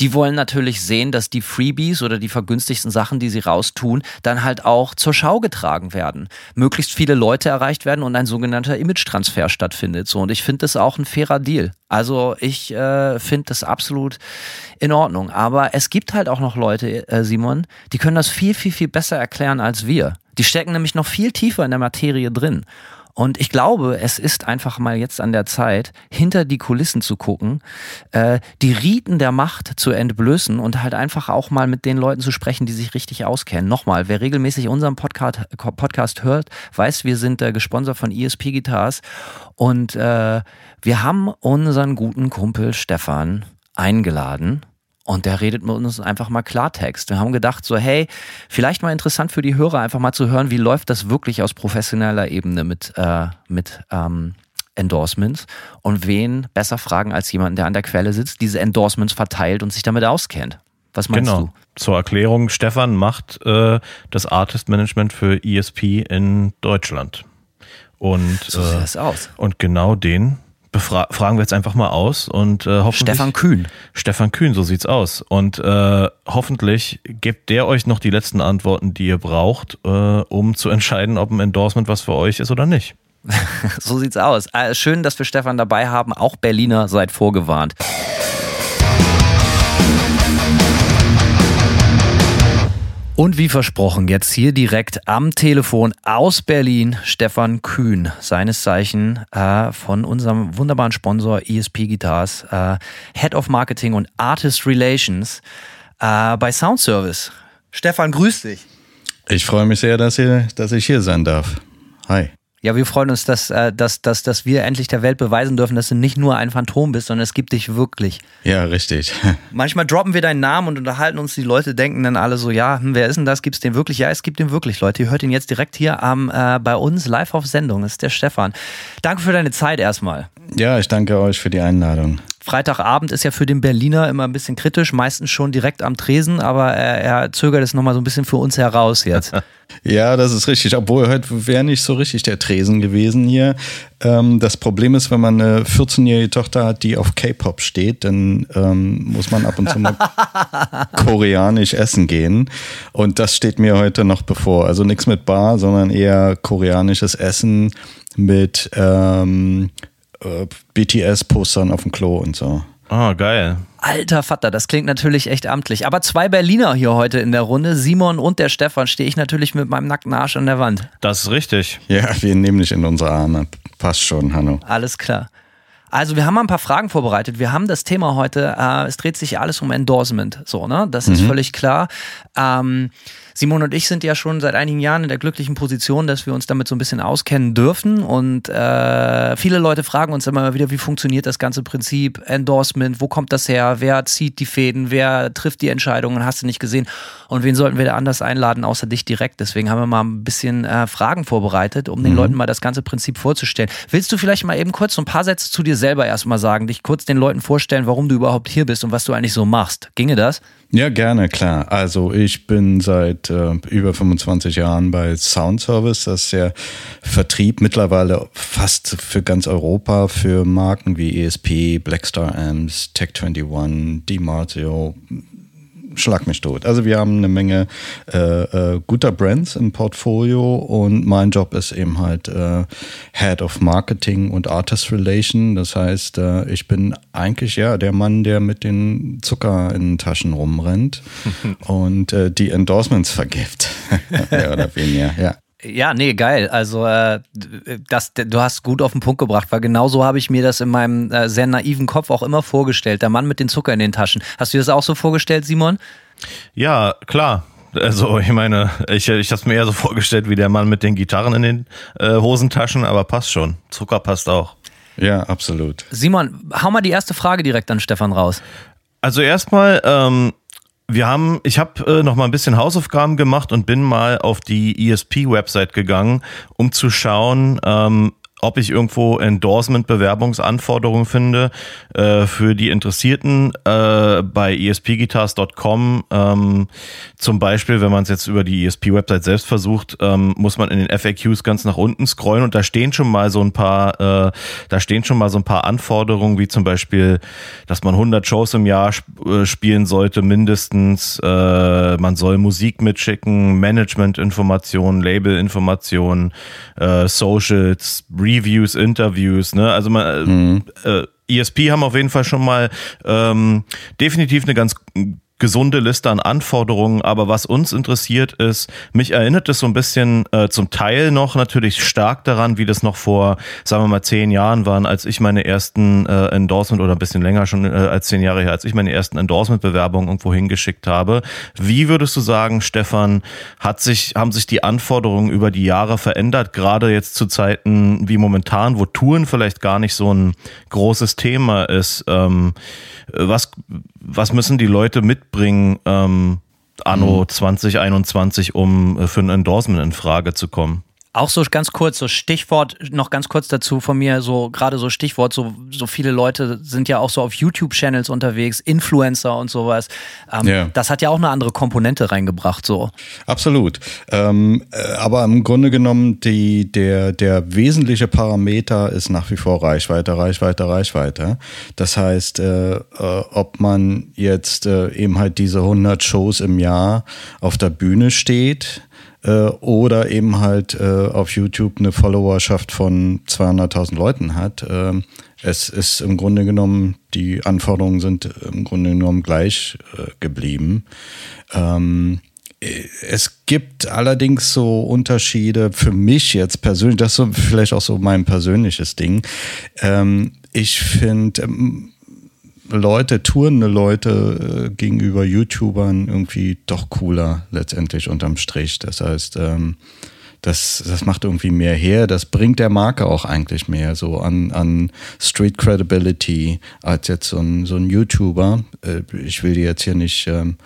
die wollen natürlich sehen, dass die Freebies oder die vergünstigsten Sachen, die sie raustun, dann halt auch zur Schau getragen werden. Möglichst viele Leute erreicht werden und ein sogenannter Image-Transfer stattfindet. So. Und ich finde das auch ein fairer Deal. Also ich äh, finde das absolut in Ordnung. Aber es gibt halt auch noch Leute, äh, Simon, die können das viel, viel, viel besser erklären als wir. Die stecken nämlich noch viel tiefer in der Materie drin. Und ich glaube, es ist einfach mal jetzt an der Zeit, hinter die Kulissen zu gucken, äh, die Riten der Macht zu entblößen und halt einfach auch mal mit den Leuten zu sprechen, die sich richtig auskennen. Nochmal, wer regelmäßig unseren Podcast, Podcast hört, weiß, wir sind äh, gesponsert von ESP Guitars und äh, wir haben unseren guten Kumpel Stefan eingeladen und der redet mit uns einfach mal Klartext. Wir haben gedacht, so, hey, vielleicht mal interessant für die Hörer, einfach mal zu hören, wie läuft das wirklich aus professioneller Ebene mit, äh, mit ähm, Endorsements und wen besser fragen als jemanden, der an der Quelle sitzt, diese Endorsements verteilt und sich damit auskennt. Was meinst genau. du? Zur Erklärung, Stefan macht äh, das Artist Management für ESP in Deutschland. Und, so sieht äh, das aus. Und genau den fragen wir jetzt einfach mal aus und äh, hoffentlich. Stefan Kühn. Stefan Kühn, so sieht's aus. Und äh, hoffentlich gibt der euch noch die letzten Antworten, die ihr braucht, äh, um zu entscheiden, ob ein Endorsement was für euch ist oder nicht. so sieht's aus. Äh, schön, dass wir Stefan dabei haben. Auch Berliner seid vorgewarnt. Und wie versprochen, jetzt hier direkt am Telefon aus Berlin Stefan Kühn, seines Zeichen äh, von unserem wunderbaren Sponsor ESP Guitars, äh, Head of Marketing und Artist Relations äh, bei Sound Service. Stefan, grüß dich. Ich freue mich sehr, dass, ihr, dass ich hier sein darf. Hi. Ja, wir freuen uns, dass, äh, dass, dass, dass wir endlich der Welt beweisen dürfen, dass du nicht nur ein Phantom bist, sondern es gibt dich wirklich. Ja, richtig. Manchmal droppen wir deinen Namen und unterhalten uns. Die Leute denken dann alle so, ja, hm, wer ist denn das? Gibt es den wirklich? Ja, es gibt den wirklich, Leute. Ihr hört ihn jetzt direkt hier am, äh, bei uns live auf Sendung. Das ist der Stefan. Danke für deine Zeit erstmal. Ja, ich danke euch für die Einladung. Freitagabend ist ja für den Berliner immer ein bisschen kritisch, meistens schon direkt am Tresen, aber er, er zögert es nochmal so ein bisschen für uns heraus jetzt. ja, das ist richtig, obwohl heute wäre nicht so richtig der Tresen gewesen hier. Ähm, das Problem ist, wenn man eine 14-jährige Tochter hat, die auf K-Pop steht, dann ähm, muss man ab und zu mal koreanisch essen gehen. Und das steht mir heute noch bevor. Also nichts mit Bar, sondern eher koreanisches Essen mit ähm, äh, BTS-Postern auf dem Klo und so. Ah, oh, geil. Alter Vater, das klingt natürlich echt amtlich. Aber zwei Berliner hier heute in der Runde, Simon und der Stefan, stehe ich natürlich mit meinem nackten Arsch an der Wand. Das ist richtig. Ja, wir nehmen dich in unsere Arme. Passt schon, Hanno. Alles klar. Also wir haben mal ein paar Fragen vorbereitet. Wir haben das Thema heute, äh, es dreht sich alles um Endorsement. So, ne? Das ist mhm. völlig klar. Ähm, Simon und ich sind ja schon seit einigen Jahren in der glücklichen Position, dass wir uns damit so ein bisschen auskennen dürfen. Und äh, viele Leute fragen uns immer wieder, wie funktioniert das ganze Prinzip Endorsement? Wo kommt das her? Wer zieht die Fäden? Wer trifft die Entscheidungen? Hast du nicht gesehen? Und wen sollten wir da anders einladen, außer dich direkt? Deswegen haben wir mal ein bisschen äh, Fragen vorbereitet, um den mhm. Leuten mal das ganze Prinzip vorzustellen. Willst du vielleicht mal eben kurz so ein paar Sätze zu dir selber erstmal sagen, dich kurz den Leuten vorstellen, warum du überhaupt hier bist und was du eigentlich so machst? Ginge das? Ja, gerne, klar. Also ich bin seit äh, über 25 Jahren bei Sound Service. Das ist der Vertrieb mittlerweile fast für ganz Europa für Marken wie ESP, Blackstar Amps, Tech21, DiMarzio, schlag mich tot. Also wir haben eine Menge äh, äh, guter Brands im Portfolio und mein Job ist eben halt äh, Head of Marketing und Artist Relation. Das heißt, äh, ich bin eigentlich ja der Mann, der mit den Zucker in den Taschen rumrennt und äh, die Endorsements vergibt. Mehr oder weniger, ja. Ja, nee, geil. Also äh, das, du hast gut auf den Punkt gebracht, weil genau so habe ich mir das in meinem äh, sehr naiven Kopf auch immer vorgestellt. Der Mann mit den Zucker in den Taschen. Hast du das auch so vorgestellt, Simon? Ja, klar. Also ich meine, ich, ich habe es mir eher so vorgestellt wie der Mann mit den Gitarren in den äh, Hosentaschen, aber passt schon. Zucker passt auch. Ja, absolut. Simon, hau mal die erste Frage direkt an Stefan raus. Also erstmal, ähm, wir haben, ich habe äh, noch mal ein bisschen Hausaufgaben gemacht und bin mal auf die ESP-Website gegangen, um zu schauen, ähm, ob ich irgendwo Endorsement-Bewerbungsanforderungen finde äh, für die Interessierten äh, bei espguitars.com. Ähm, zum Beispiel, wenn man es jetzt über die ESP-Website selbst versucht, ähm, muss man in den FAQs ganz nach unten scrollen und da stehen schon mal so ein paar, äh, da stehen schon mal so ein paar Anforderungen, wie zum Beispiel, dass man 100 Shows im Jahr sp äh, spielen sollte, mindestens. Äh, man soll Musik mitschicken, Management-Informationen, Label-Informationen, äh, Socials, Reviews, Interviews, ne? Also man, mhm. äh, ESP haben auf jeden Fall schon mal ähm, definitiv eine ganz gesunde Liste an Anforderungen, aber was uns interessiert ist, mich erinnert es so ein bisschen äh, zum Teil noch natürlich stark daran, wie das noch vor, sagen wir mal, zehn Jahren waren, als ich meine ersten äh, Endorsement oder ein bisschen länger schon äh, als zehn Jahre her, als ich meine ersten Endorsement-Bewerbungen irgendwo hingeschickt habe. Wie würdest du sagen, Stefan, hat sich, haben sich die Anforderungen über die Jahre verändert, gerade jetzt zu Zeiten wie momentan, wo Touren vielleicht gar nicht so ein großes Thema ist? Ähm, was, was müssen die Leute mitbringen, ähm, anno mhm. 2021, um äh, für ein Endorsement in Frage zu kommen? Auch so ganz kurz, so Stichwort, noch ganz kurz dazu von mir, so gerade so Stichwort, so, so viele Leute sind ja auch so auf YouTube-Channels unterwegs, Influencer und sowas. Ähm, yeah. Das hat ja auch eine andere Komponente reingebracht, so. Absolut. Ähm, äh, aber im Grunde genommen, die, der, der wesentliche Parameter ist nach wie vor Reichweite, Reichweite, Reichweite. Das heißt, äh, äh, ob man jetzt äh, eben halt diese 100 Shows im Jahr auf der Bühne steht, äh, oder eben halt äh, auf YouTube eine Followerschaft von 200.000 Leuten hat. Äh, es ist im Grunde genommen, die Anforderungen sind im Grunde genommen gleich äh, geblieben. Ähm, es gibt allerdings so Unterschiede für mich jetzt persönlich, das ist vielleicht auch so mein persönliches Ding. Ähm, ich finde, ähm, Leute, tourende Leute äh, gegenüber YouTubern irgendwie doch cooler letztendlich unterm Strich. Das heißt, ähm, das, das macht irgendwie mehr her. Das bringt der Marke auch eigentlich mehr so an, an Street Credibility als jetzt so ein, so ein YouTuber. Äh, ich will die jetzt hier nicht ähm,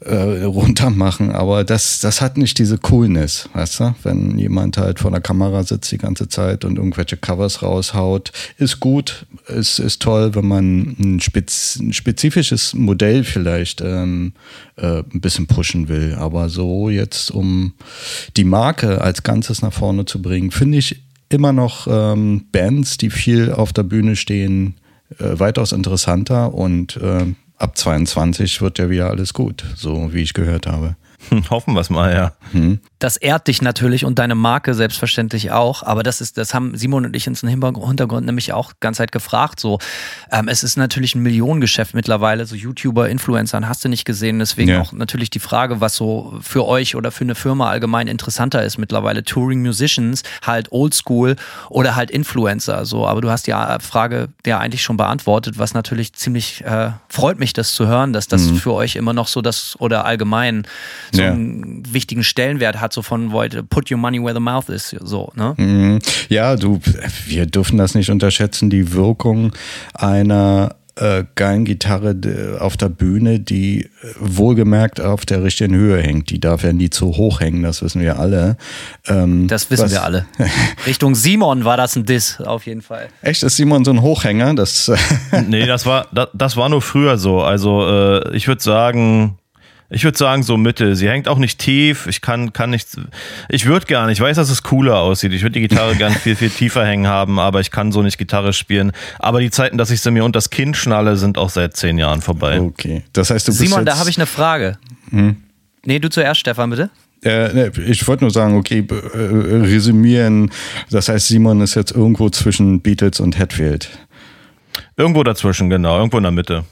äh, runtermachen, aber das, das hat nicht diese Coolness, weißt du? Wenn jemand halt vor der Kamera sitzt die ganze Zeit und irgendwelche Covers raushaut, ist gut, ist, ist toll, wenn man ein, spez, ein spezifisches Modell vielleicht ähm, äh, ein bisschen pushen will, aber so jetzt, um die Marke als Ganzes nach vorne zu bringen, finde ich immer noch ähm, Bands, die viel auf der Bühne stehen, äh, weitaus interessanter und äh, ab 22 wird ja wieder alles gut, so wie ich gehört habe. Hoffen wir es mal, ja. Hm das ehrt dich natürlich und deine Marke selbstverständlich auch. Aber das ist, das haben Simon und ich uns im Hintergrund nämlich auch ganz Zeit gefragt. So, ähm, es ist natürlich ein Millionengeschäft mittlerweile. So YouTuber, Influencern hast du nicht gesehen. Deswegen ja. auch natürlich die Frage, was so für euch oder für eine Firma allgemein interessanter ist mittlerweile. Touring Musicians, halt Oldschool oder halt Influencer. So, aber du hast die Frage ja eigentlich schon beantwortet, was natürlich ziemlich äh, freut mich, das zu hören, dass das mhm. für euch immer noch so das oder allgemein so ja. einen wichtigen Stellenwert hat hat, so von wollte, put your money where the mouth is, so, ne? Mhm. Ja, du, wir dürfen das nicht unterschätzen, die Wirkung einer äh, geilen Gitarre auf der Bühne, die äh, wohlgemerkt auf der richtigen Höhe hängt. Die darf ja nie zu hoch hängen, das wissen wir alle. Ähm, das wissen was, wir alle. Richtung Simon war das ein Diss, auf jeden Fall. Echt, ist Simon so ein Hochhänger? Das nee, das war, das, das war nur früher so. Also äh, ich würde sagen, ich würde sagen, so Mitte. Sie hängt auch nicht tief. Ich kann, kann nicht. Ich würde gerne. Ich weiß, dass es cooler aussieht. Ich würde die Gitarre gern viel, viel tiefer hängen haben, aber ich kann so nicht Gitarre spielen. Aber die Zeiten, dass ich sie mir unter das Kinn schnalle, sind auch seit zehn Jahren vorbei. Okay. Das heißt, du bist Simon, da habe ich eine Frage. Hm? Nee, du zuerst, Stefan, bitte. Äh, ich wollte nur sagen, okay, äh, resümieren. Das heißt, Simon ist jetzt irgendwo zwischen Beatles und Hatfield. Irgendwo dazwischen, genau. Irgendwo in der Mitte.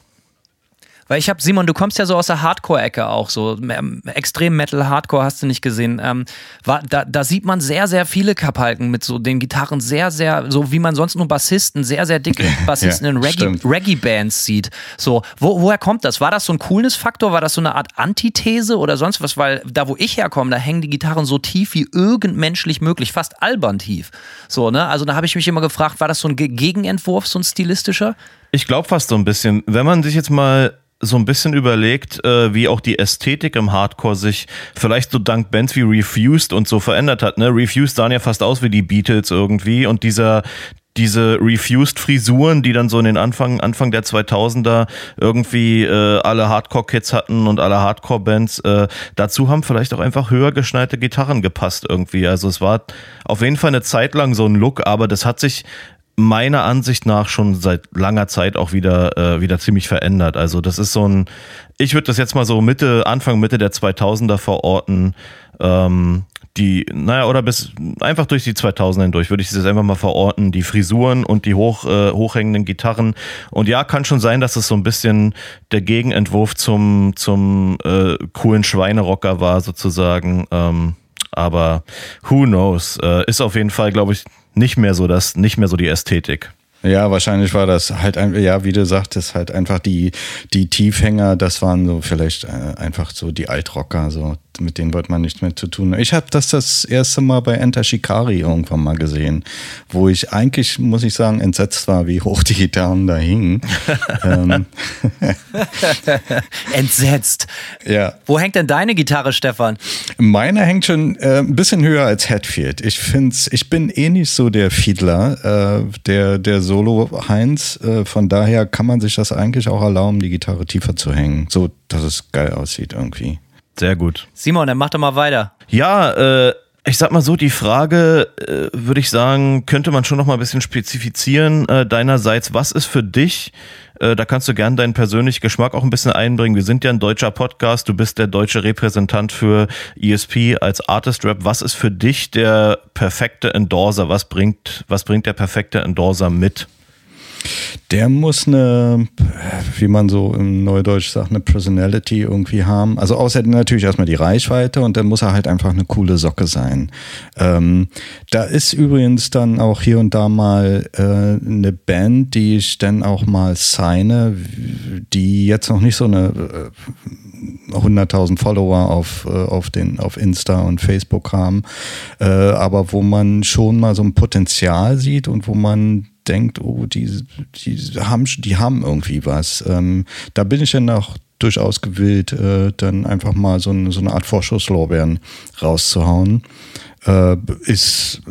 Weil ich habe, Simon, du kommst ja so aus der Hardcore-Ecke auch, so ähm, extrem Metal, Hardcore hast du nicht gesehen. Ähm, war, da, da sieht man sehr, sehr viele Kapalken mit so den Gitarren, sehr, sehr, so wie man sonst nur Bassisten, sehr, sehr dicke Bassisten ja, in Reggae-Bands Reggae sieht. So, wo, woher kommt das? War das so ein Coolness-Faktor? War das so eine Art Antithese oder sonst was? Weil da, wo ich herkomme, da hängen die Gitarren so tief wie irgend menschlich möglich, fast albern tief. So, ne? Also da habe ich mich immer gefragt, war das so ein Gegenentwurf, so ein stilistischer? Ich glaube fast so ein bisschen. Wenn man sich jetzt mal so ein bisschen überlegt, äh, wie auch die Ästhetik im Hardcore sich vielleicht so dank Bands wie Refused und so verändert hat. Ne? Refused sahen ja fast aus wie die Beatles irgendwie und dieser diese Refused-Frisuren, die dann so in den Anfang, Anfang der 2000er irgendwie äh, alle Hardcore-Kids hatten und alle Hardcore-Bands, äh, dazu haben vielleicht auch einfach höher geschneite Gitarren gepasst irgendwie. Also es war auf jeden Fall eine Zeit lang so ein Look, aber das hat sich meiner Ansicht nach schon seit langer Zeit auch wieder, äh, wieder ziemlich verändert. Also das ist so ein, ich würde das jetzt mal so Mitte, Anfang, Mitte der 2000er verorten. Ähm, die, naja, oder bis einfach durch die 2000er hindurch würde ich das einfach mal verorten, die Frisuren und die hoch, äh, hochhängenden Gitarren. Und ja, kann schon sein, dass es so ein bisschen der Gegenentwurf zum, zum äh, coolen Schweinerocker war, sozusagen. Ähm, aber who knows? Äh, ist auf jeden Fall, glaube ich, nicht mehr so das, nicht mehr so die Ästhetik. Ja, wahrscheinlich war das halt, ein, ja, wie du sagtest, halt einfach die, die Tiefhänger, das waren so vielleicht äh, einfach so die Altrocker, so mit denen wollte man nichts mehr zu tun. Ich habe das das erste Mal bei Enter Shikari irgendwann mal gesehen, wo ich eigentlich, muss ich sagen, entsetzt war, wie hoch die Gitarren da hingen. ähm. entsetzt. Ja. Wo hängt denn deine Gitarre, Stefan? Meine hängt schon äh, ein bisschen höher als Hatfield. Ich find's, ich bin eh nicht so der Fiedler, äh, der, der Solo-Heinz. Äh, von daher kann man sich das eigentlich auch erlauben, die Gitarre tiefer zu hängen, so dass es geil aussieht irgendwie. Sehr gut. Simon, dann mach doch mal weiter. Ja, äh, ich sag mal so, die Frage, äh, würde ich sagen, könnte man schon noch mal ein bisschen spezifizieren äh, deinerseits. Was ist für dich, äh, da kannst du gern deinen persönlichen Geschmack auch ein bisschen einbringen. Wir sind ja ein deutscher Podcast, du bist der deutsche Repräsentant für ESP als Artist Rap. Was ist für dich der perfekte Endorser? Was bringt, was bringt der perfekte Endorser mit? Der muss eine, wie man so im Neudeutsch sagt, eine Personality irgendwie haben. Also außer natürlich erstmal die Reichweite und dann muss er halt einfach eine coole Socke sein. Ähm, da ist übrigens dann auch hier und da mal äh, eine Band, die ich dann auch mal signe, die jetzt noch nicht so eine äh, 100.000 Follower auf, äh, auf, den, auf Insta und Facebook haben, äh, aber wo man schon mal so ein Potenzial sieht und wo man denkt, oh, die, die, haben, die haben irgendwie was. Ähm, da bin ich dann auch durchaus gewillt, äh, dann einfach mal so, eine, so eine Art Vorschusslorbeeren rauszuhauen. Äh, ist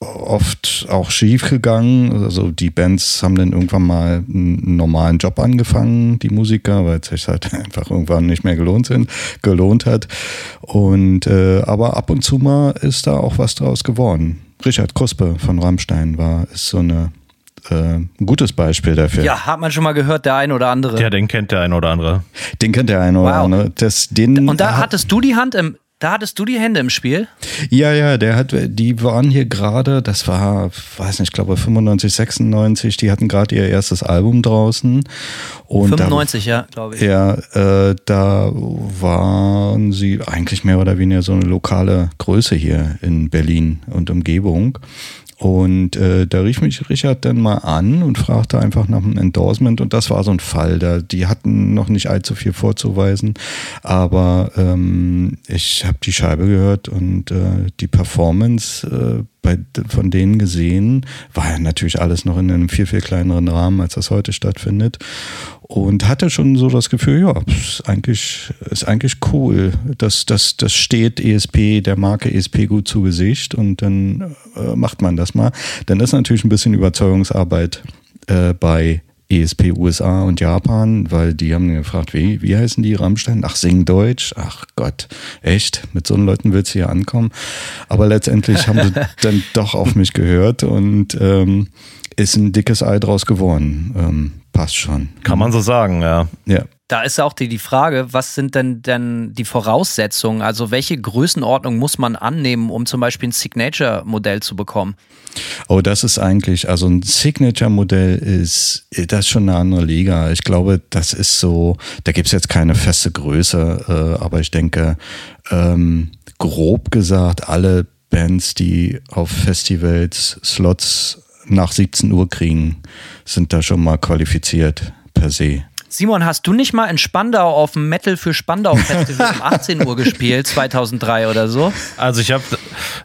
oft auch schief gegangen. Also die Bands haben dann irgendwann mal einen normalen Job angefangen, die Musiker, weil es sich halt einfach irgendwann nicht mehr gelohnt sind, gelohnt hat. Und äh, aber ab und zu mal ist da auch was draus geworden. Richard Kruspe von Rammstein war ist so eine äh, ein gutes Beispiel dafür. Ja, hat man schon mal gehört, der ein oder andere. Ja, den kennt der ein oder andere. Den kennt der ein oder wow. andere. Das, den Und da hattest du die Hand im, da hattest du die Hände im Spiel? Ja, ja, der hat, die waren hier gerade, das war, weiß nicht, ich glaube 95, 96, die hatten gerade ihr erstes Album draußen. Und 95, da, ja, glaube ich. Ja, äh, da waren sie eigentlich mehr oder weniger so eine lokale Größe hier in Berlin und Umgebung. Und äh, da rief mich Richard dann mal an und fragte einfach nach einem Endorsement. Und das war so ein Fall. Da, die hatten noch nicht allzu viel vorzuweisen. Aber ähm, ich habe die Scheibe gehört und äh, die Performance äh, bei, von denen gesehen, war ja natürlich alles noch in einem viel, viel kleineren Rahmen, als das heute stattfindet. Und hatte schon so das Gefühl, ja, ist eigentlich, ist eigentlich cool. Das, das, das steht ESP, der Marke ESP gut zu Gesicht und dann äh, macht man das mal. Dann ist natürlich ein bisschen Überzeugungsarbeit äh, bei ESP USA und Japan, weil die haben gefragt, wie, wie heißen die Rammstein? Ach, sing Deutsch? Ach Gott, echt? Mit so Leuten willst du hier ankommen? Aber letztendlich haben sie dann doch auf mich gehört und ähm, ist ein dickes Ei draus geworden. Ähm, passt schon. Kann man so sagen, ja. Ja. Da ist auch die, die Frage, was sind denn denn die Voraussetzungen? Also welche Größenordnung muss man annehmen, um zum Beispiel ein Signature-Modell zu bekommen? Oh, das ist eigentlich, also ein Signature-Modell ist, das ist schon eine andere Liga. Ich glaube, das ist so, da gibt es jetzt keine feste Größe, äh, aber ich denke, ähm, grob gesagt, alle Bands, die auf Festivals Slots nach 17 Uhr kriegen, sind da schon mal qualifiziert per se. Simon, hast du nicht mal in Spandau auf dem Metal für Spandau Festival um 18 Uhr gespielt, 2003 oder so? Also ich habe,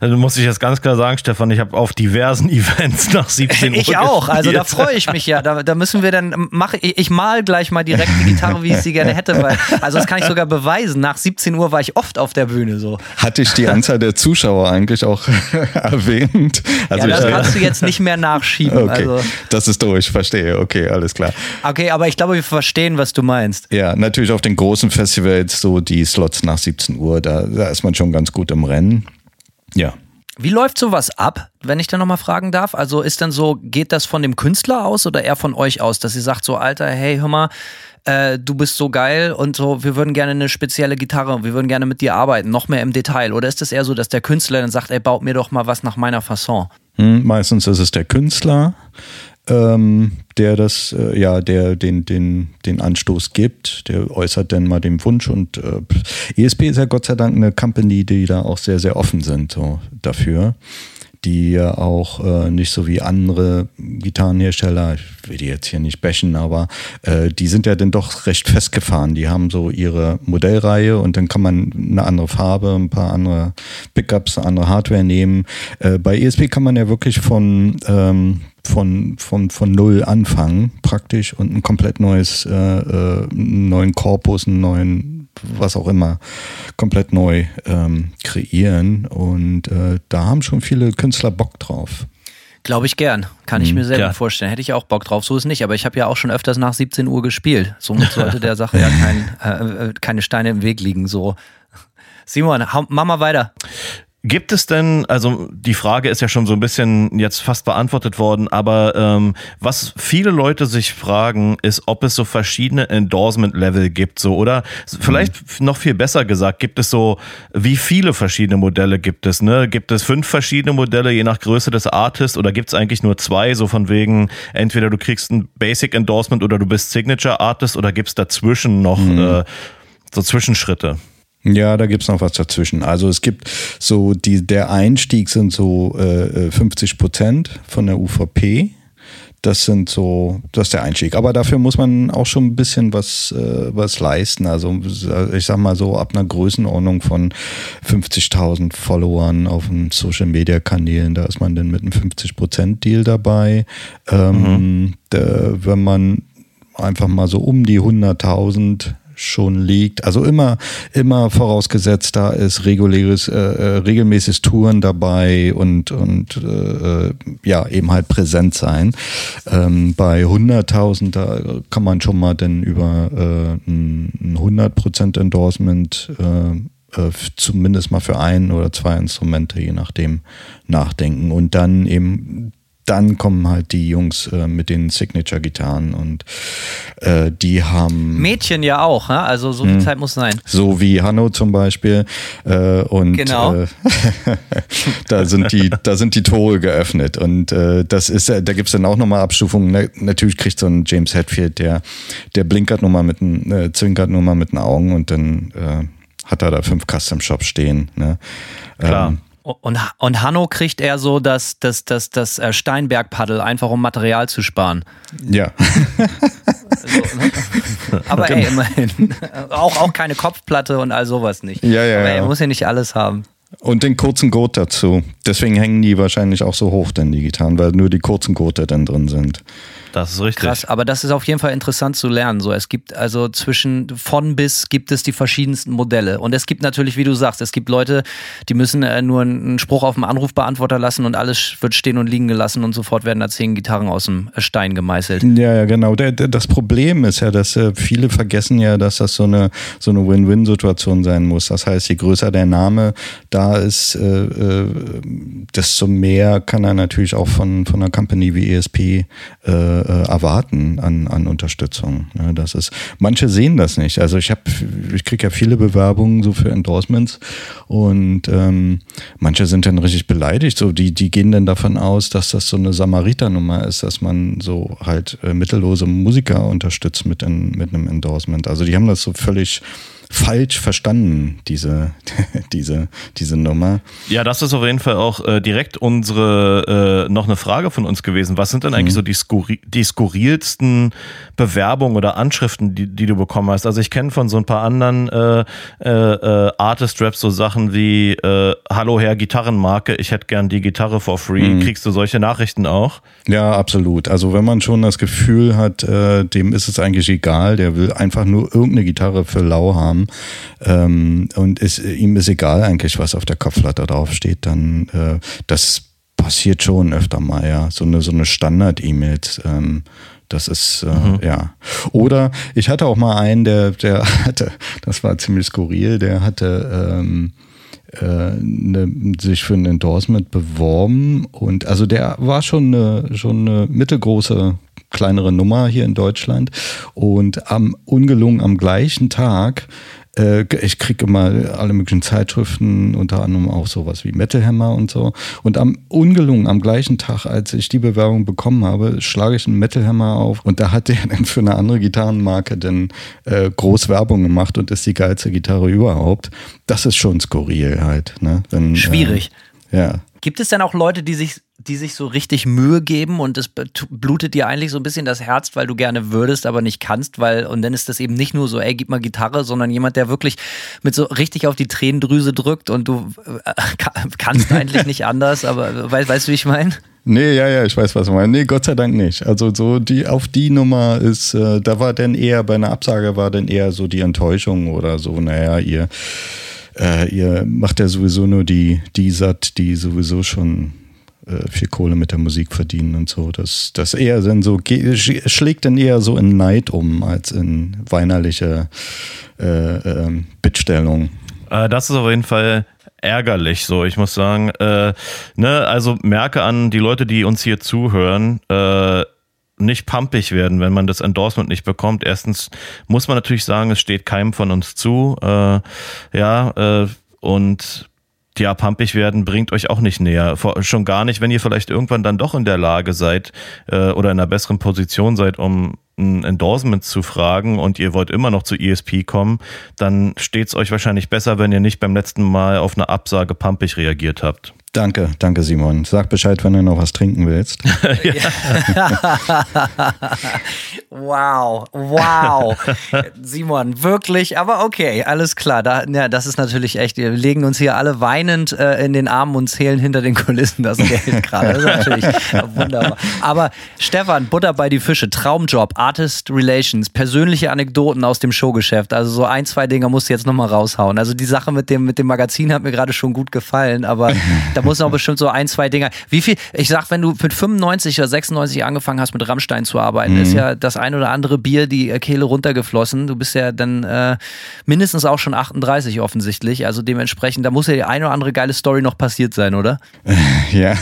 muss ich jetzt ganz klar sagen, Stefan, ich habe auf diversen Events nach 17 Uhr Ich auch, gespielt. also da freue ich mich ja. Da, da müssen wir dann, mach, ich, ich mal gleich mal direkt die Gitarre, wie ich sie gerne hätte, weil, also das kann ich sogar beweisen. Nach 17 Uhr war ich oft auf der Bühne so. Hatte ich die Anzahl der Zuschauer eigentlich auch erwähnt? Also ja, das ich, kannst du jetzt nicht mehr nachschieben. Okay, also. das ist durch, verstehe. Okay, alles klar. Okay, aber ich glaube, wir verstehen, was du meinst. Ja, natürlich auf den großen Festivals, so die Slots nach 17 Uhr, da, da ist man schon ganz gut im Rennen. Ja. Wie läuft sowas ab, wenn ich da nochmal fragen darf? Also ist dann so, geht das von dem Künstler aus oder eher von euch aus, dass ihr sagt so, Alter, hey, hör mal, äh, du bist so geil und so, wir würden gerne eine spezielle Gitarre, wir würden gerne mit dir arbeiten, noch mehr im Detail? Oder ist es eher so, dass der Künstler dann sagt, ey, baut mir doch mal was nach meiner Fasson? Hm, meistens ist es der Künstler ähm, der das, äh, ja, der den, den, den Anstoß gibt, der äußert dann mal den Wunsch und äh, ESP ist ja Gott sei Dank eine Company, die da auch sehr, sehr offen sind so, dafür die ja auch äh, nicht so wie andere Gitarrenhersteller, ich will die jetzt hier nicht bashen, aber äh, die sind ja dann doch recht festgefahren. Die haben so ihre Modellreihe und dann kann man eine andere Farbe, ein paar andere Pickups, eine andere Hardware nehmen. Äh, bei ESP kann man ja wirklich von ähm, von, von, von null anfangen, praktisch, und ein komplett neues, äh, äh, neuen Korpus, einen neuen, was auch immer, komplett neu ähm, kreieren. Und äh, da haben schon viele Künstler Bock drauf. Glaube ich gern. Kann ich mhm, mir sehr gut vorstellen. Hätte ich auch Bock drauf. So ist nicht. Aber ich habe ja auch schon öfters nach 17 Uhr gespielt. Somit sollte der Sache ja kein, äh, äh, keine Steine im Weg liegen. So. Simon, mach mal weiter. Gibt es denn, also die Frage ist ja schon so ein bisschen jetzt fast beantwortet worden, aber ähm, was viele Leute sich fragen, ist, ob es so verschiedene Endorsement-Level gibt, so oder vielleicht mhm. noch viel besser gesagt, gibt es so, wie viele verschiedene Modelle gibt es? Ne? Gibt es fünf verschiedene Modelle je nach Größe des Artists oder gibt es eigentlich nur zwei, so von wegen, entweder du kriegst ein Basic Endorsement oder du bist Signature Artist oder gibt es dazwischen noch mhm. äh, so Zwischenschritte? Ja, da gibt's noch was dazwischen. Also es gibt so, die, der Einstieg sind so äh, 50 Prozent von der UVP. Das sind so, das ist der Einstieg. Aber dafür muss man auch schon ein bisschen was, äh, was leisten. Also ich sag mal so ab einer Größenordnung von 50.000 Followern auf den Social Media Kanälen, da ist man dann mit einem 50% Deal dabei. Ähm, mhm. da, wenn man einfach mal so um die 100.000 schon liegt. Also immer, immer vorausgesetzt, da ist reguläres, äh, äh regelmäßiges Touren dabei und, und äh, ja, eben halt präsent sein. Ähm, bei 100.000, da kann man schon mal dann über äh, ein 100% Endorsement äh, äh, zumindest mal für ein oder zwei Instrumente, je nachdem, nachdenken. Und dann eben dann kommen halt die Jungs äh, mit den Signature-Gitarren und äh, die haben. Mädchen ja auch, ne? also so viel hm. Zeit muss sein. So wie Hanno zum Beispiel. Äh, und genau. Äh, da, sind die, da sind die Tore geöffnet. Und äh, das ist, da gibt es dann auch nochmal Abstufungen. Na, natürlich kriegt so ein James Hetfield, der, der blinkert nur mal mit den, äh, zwinkert nur mal mit den Augen und dann hat er da fünf Custom-Shops stehen. Ne? Klar. Ähm, und, und Hanno kriegt eher so das, das, das, das äh, Steinberg-Paddel, einfach um Material zu sparen. Ja. so, ne? Aber genau. ey, immerhin. Auch, auch keine Kopfplatte und all sowas nicht. Ja, ja. Aber er muss ja nicht alles haben. Und den kurzen Gurt dazu. Deswegen hängen die wahrscheinlich auch so hoch, denn die Gitarren, weil nur die kurzen Gurte dann drin sind. Das ist richtig. Krass, aber das ist auf jeden Fall interessant zu lernen. So, es gibt also zwischen von bis gibt es die verschiedensten Modelle. Und es gibt natürlich, wie du sagst, es gibt Leute, die müssen äh, nur einen Spruch auf dem Anrufbeantworter lassen und alles wird stehen und liegen gelassen und sofort werden da zehn Gitarren aus dem Stein gemeißelt. Ja, ja, genau. Der, der, das Problem ist ja, dass äh, viele vergessen ja, dass das so eine, so eine Win-Win-Situation sein muss. Das heißt, je größer der Name da ist, äh, äh desto mehr kann er natürlich auch von, von einer Company wie ESP äh, äh, erwarten an, an Unterstützung. Ja, das ist, manche sehen das nicht. Also ich habe, ich kriege ja viele Bewerbungen so für Endorsements und ähm, manche sind dann richtig beleidigt. So, die, die gehen dann davon aus, dass das so eine Samariter-Nummer ist, dass man so halt äh, mittellose Musiker unterstützt mit, in, mit einem Endorsement. Also die haben das so völlig falsch verstanden, diese, diese, diese Nummer. Ja, das ist auf jeden Fall auch äh, direkt unsere, äh, noch eine Frage von uns gewesen. Was sind denn eigentlich mhm. so die, skurri die skurrilsten Bewerbungen oder Anschriften, die, die du bekommen hast? Also ich kenne von so ein paar anderen äh, äh, äh Artist-Raps so Sachen wie äh, Hallo Herr Gitarrenmarke, ich hätte gern die Gitarre for free. Mhm. Kriegst du solche Nachrichten auch? Ja, absolut. Also wenn man schon das Gefühl hat, dem ist es eigentlich egal, der will einfach nur irgendeine Gitarre für lau haben ähm, und ist, ihm ist egal eigentlich, was auf der Kopflatte draufsteht, dann äh, das passiert schon öfter mal, ja. So eine, so eine Standard-E-Mail. Ähm, das ist, äh, mhm. ja. Oder ich hatte auch mal einen, der, der hatte, das war ziemlich skurril, der hatte ähm, äh, ne, sich für ein Endorsement beworben und also der war schon eine, schon eine mittelgroße kleinere Nummer hier in Deutschland und am ungelungen am gleichen Tag äh, ich kriege immer alle möglichen Zeitschriften, unter anderem auch sowas wie Metal Hammer und so. Und am ungelungen, am gleichen Tag, als ich die Bewerbung bekommen habe, schlage ich einen Metal Hammer auf und da hat der dann für eine andere Gitarrenmarke dann äh, groß Werbung gemacht und ist die geilste Gitarre überhaupt. Das ist schon skurril halt. Ne? Wenn, Schwierig. Äh, ja. Gibt es denn auch Leute, die sich die sich so richtig Mühe geben und es blutet dir eigentlich so ein bisschen das Herz, weil du gerne würdest, aber nicht kannst, weil, und dann ist das eben nicht nur so, ey, gib mal Gitarre, sondern jemand, der wirklich mit so richtig auf die Tränendrüse drückt und du äh, kannst eigentlich nicht anders, aber weißt, weißt du, wie ich meine? Nee, ja, ja, ich weiß, was du meinst. Nee, Gott sei Dank nicht. Also so die auf die Nummer ist, äh, da war dann eher bei einer Absage war dann eher so die Enttäuschung oder so, naja, ihr, äh, ihr macht ja sowieso nur die, die satt, die sowieso schon äh, viel Kohle mit der Musik verdienen und so. Das, das eher dann so, schlägt dann eher so in Neid um, als in weinerliche äh, äh, Bittstellung. Äh, das ist auf jeden Fall ärgerlich so. Ich muss sagen, äh, ne, also merke an die Leute, die uns hier zuhören, äh, nicht pumpig werden, wenn man das Endorsement nicht bekommt. Erstens muss man natürlich sagen, es steht keinem von uns zu. Äh, ja, äh, und ja, pumpig werden bringt euch auch nicht näher. Schon gar nicht, wenn ihr vielleicht irgendwann dann doch in der Lage seid äh, oder in einer besseren Position seid, um ein Endorsement zu fragen und ihr wollt immer noch zu ESP kommen, dann steht es euch wahrscheinlich besser, wenn ihr nicht beim letzten Mal auf eine Absage pumpig reagiert habt. Danke, danke Simon. Sag Bescheid, wenn du noch was trinken willst. wow, wow. Simon, wirklich, aber okay, alles klar. Da, ja, das ist natürlich echt, wir legen uns hier alle weinend äh, in den Armen und zählen hinter den Kulissen das Geld gerade. Das ist natürlich wunderbar. Aber Stefan, Butter bei die Fische, Traumjob, Artist Relations, persönliche Anekdoten aus dem Showgeschäft. Also so ein, zwei Dinge musst du jetzt nochmal raushauen. Also die Sache mit dem, mit dem Magazin hat mir gerade schon gut gefallen, aber Da muss noch bestimmt so ein, zwei Dinger. Wie viel, ich sag, wenn du mit 95 oder 96 angefangen hast, mit Rammstein zu arbeiten, mhm. ist ja das ein oder andere Bier die Kehle runtergeflossen. Du bist ja dann äh, mindestens auch schon 38 offensichtlich. Also dementsprechend, da muss ja die eine oder andere geile Story noch passiert sein, oder? Ja,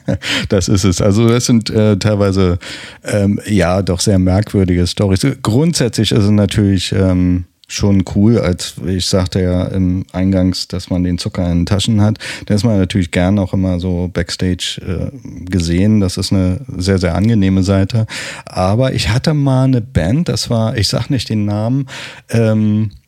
das ist es. Also das sind äh, teilweise ähm, ja doch sehr merkwürdige Stories. Grundsätzlich ist es natürlich ähm, schon cool, als ich sagte ja im Eingangs, dass man den Zucker in den Taschen hat. Da ist man natürlich gern auch immer so backstage äh, gesehen. Das ist eine sehr, sehr angenehme Seite. Aber ich hatte mal eine Band, das war, ich sag nicht den Namen, ähm, äh,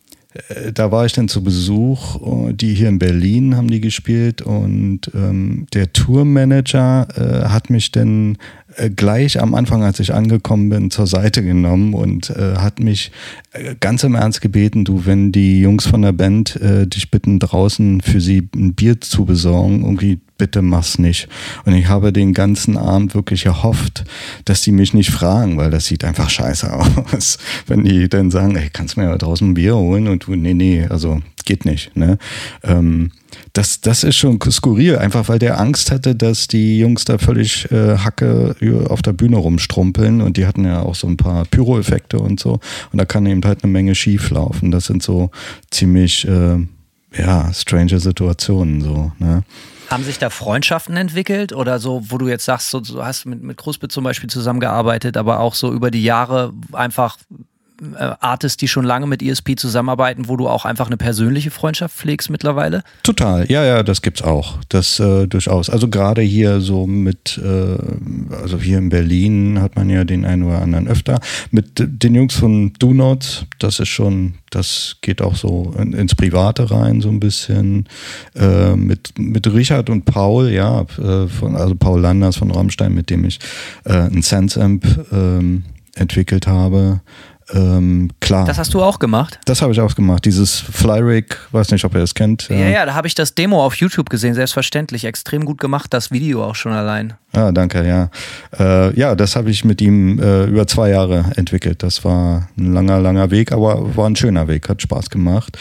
da war ich dann zu Besuch, die hier in Berlin haben die gespielt und ähm, der Tourmanager äh, hat mich dann äh, gleich am Anfang, als ich angekommen bin, zur Seite genommen und äh, hat mich äh, ganz im Ernst gebeten, du, wenn die Jungs von der Band äh, dich bitten, draußen für sie ein Bier zu besorgen, irgendwie bitte mach's nicht. Und ich habe den ganzen Abend wirklich erhofft, dass die mich nicht fragen, weil das sieht einfach scheiße aus. Wenn die dann sagen, ey, kannst du mir da draußen ein Bier holen? Und du, nee, nee, also geht nicht. Ne? Ähm, das, das ist schon skurril, einfach weil der Angst hatte, dass die Jungs da völlig äh, Hacke auf der Bühne rumstrumpeln und die hatten ja auch so ein paar Pyro-Effekte und so und da kann eben halt eine Menge schief laufen. Das sind so ziemlich, äh, ja, strange Situationen so, ne? Haben sich da Freundschaften entwickelt oder so, wo du jetzt sagst, so, du hast mit, mit Kruspe zum Beispiel zusammengearbeitet, aber auch so über die Jahre einfach Artists, die schon lange mit ESP zusammenarbeiten, wo du auch einfach eine persönliche Freundschaft pflegst mittlerweile? Total, ja, ja, das gibt's auch. Das äh, durchaus. Also gerade hier so mit, äh, also hier in Berlin hat man ja den einen oder anderen öfter. Mit den Jungs von Do Not, das ist schon, das geht auch so in, ins Private rein, so ein bisschen. Äh, mit, mit Richard und Paul, ja, äh, von, also Paul Landers von Rammstein, mit dem ich äh, ein Sense Amp ähm, entwickelt habe. Ähm, klar. Das hast du auch gemacht? Das habe ich auch gemacht. Dieses Flyrig, weiß nicht, ob ihr das kennt. Ja, ja, ja da habe ich das Demo auf YouTube gesehen, selbstverständlich. Extrem gut gemacht, das Video auch schon allein. Ah, danke, ja. Äh, ja, das habe ich mit ihm äh, über zwei Jahre entwickelt. Das war ein langer, langer Weg, aber war ein schöner Weg, hat Spaß gemacht.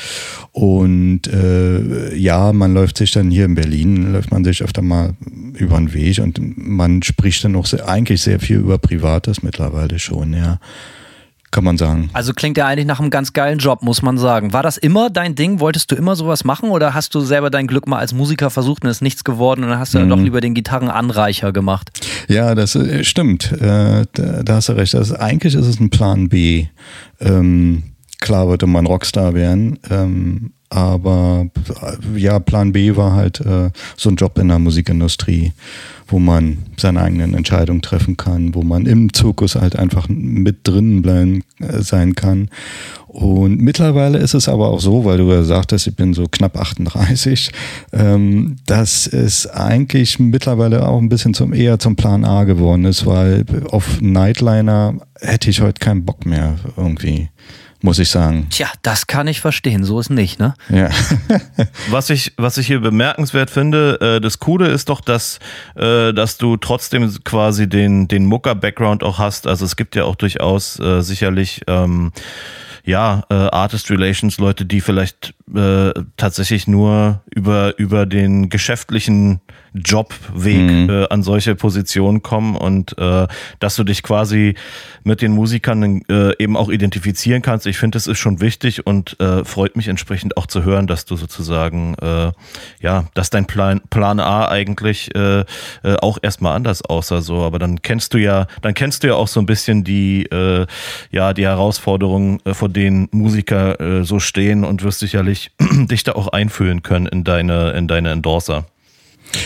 Und äh, ja, man läuft sich dann hier in Berlin, läuft man sich öfter mal über den Weg und man spricht dann auch sehr, eigentlich sehr viel über Privates mittlerweile schon, ja kann man sagen. Also klingt ja eigentlich nach einem ganz geilen Job, muss man sagen. War das immer dein Ding? Wolltest du immer sowas machen oder hast du selber dein Glück mal als Musiker versucht und es ist nichts geworden und dann hast du mhm. dann doch lieber den Gitarrenanreicher gemacht? Ja, das äh, stimmt. Äh, da, da, hast du recht. Also eigentlich ist es ein Plan B. Ähm, klar würde man Rockstar werden, ähm, aber ja, Plan B war halt äh, so ein Job in der Musikindustrie wo man seine eigenen Entscheidungen treffen kann, wo man im Zirkus halt einfach mit drinnen bleiben äh, sein kann. Und mittlerweile ist es aber auch so, weil du ja sagtest, ich bin so knapp 38, ähm, dass es eigentlich mittlerweile auch ein bisschen zum eher zum Plan A geworden ist, weil auf Nightliner hätte ich heute keinen Bock mehr irgendwie muss ich sagen. Tja, das kann ich verstehen, so ist nicht, ne? Ja. was, ich, was ich hier bemerkenswert finde, äh, das Coole ist doch, dass, äh, dass du trotzdem quasi den, den Mucker-Background auch hast. Also es gibt ja auch durchaus äh, sicherlich ähm, ja, äh, Artist Relations, Leute, die vielleicht äh, tatsächlich nur über, über den geschäftlichen Jobweg mhm. äh, an solche Positionen kommen und äh, dass du dich quasi mit den Musikern äh, eben auch identifizieren kannst. Ich finde, das ist schon wichtig und äh, freut mich entsprechend auch zu hören, dass du sozusagen, äh, ja, dass dein Plan, Plan A eigentlich äh, äh, auch erstmal anders aussah. So, aber dann kennst du ja, dann kennst du ja auch so ein bisschen die, äh, ja, die Herausforderungen, äh, vor denen Musiker äh, so stehen und wirst sicherlich dich da auch einfühlen können in deine, in deine Endorser.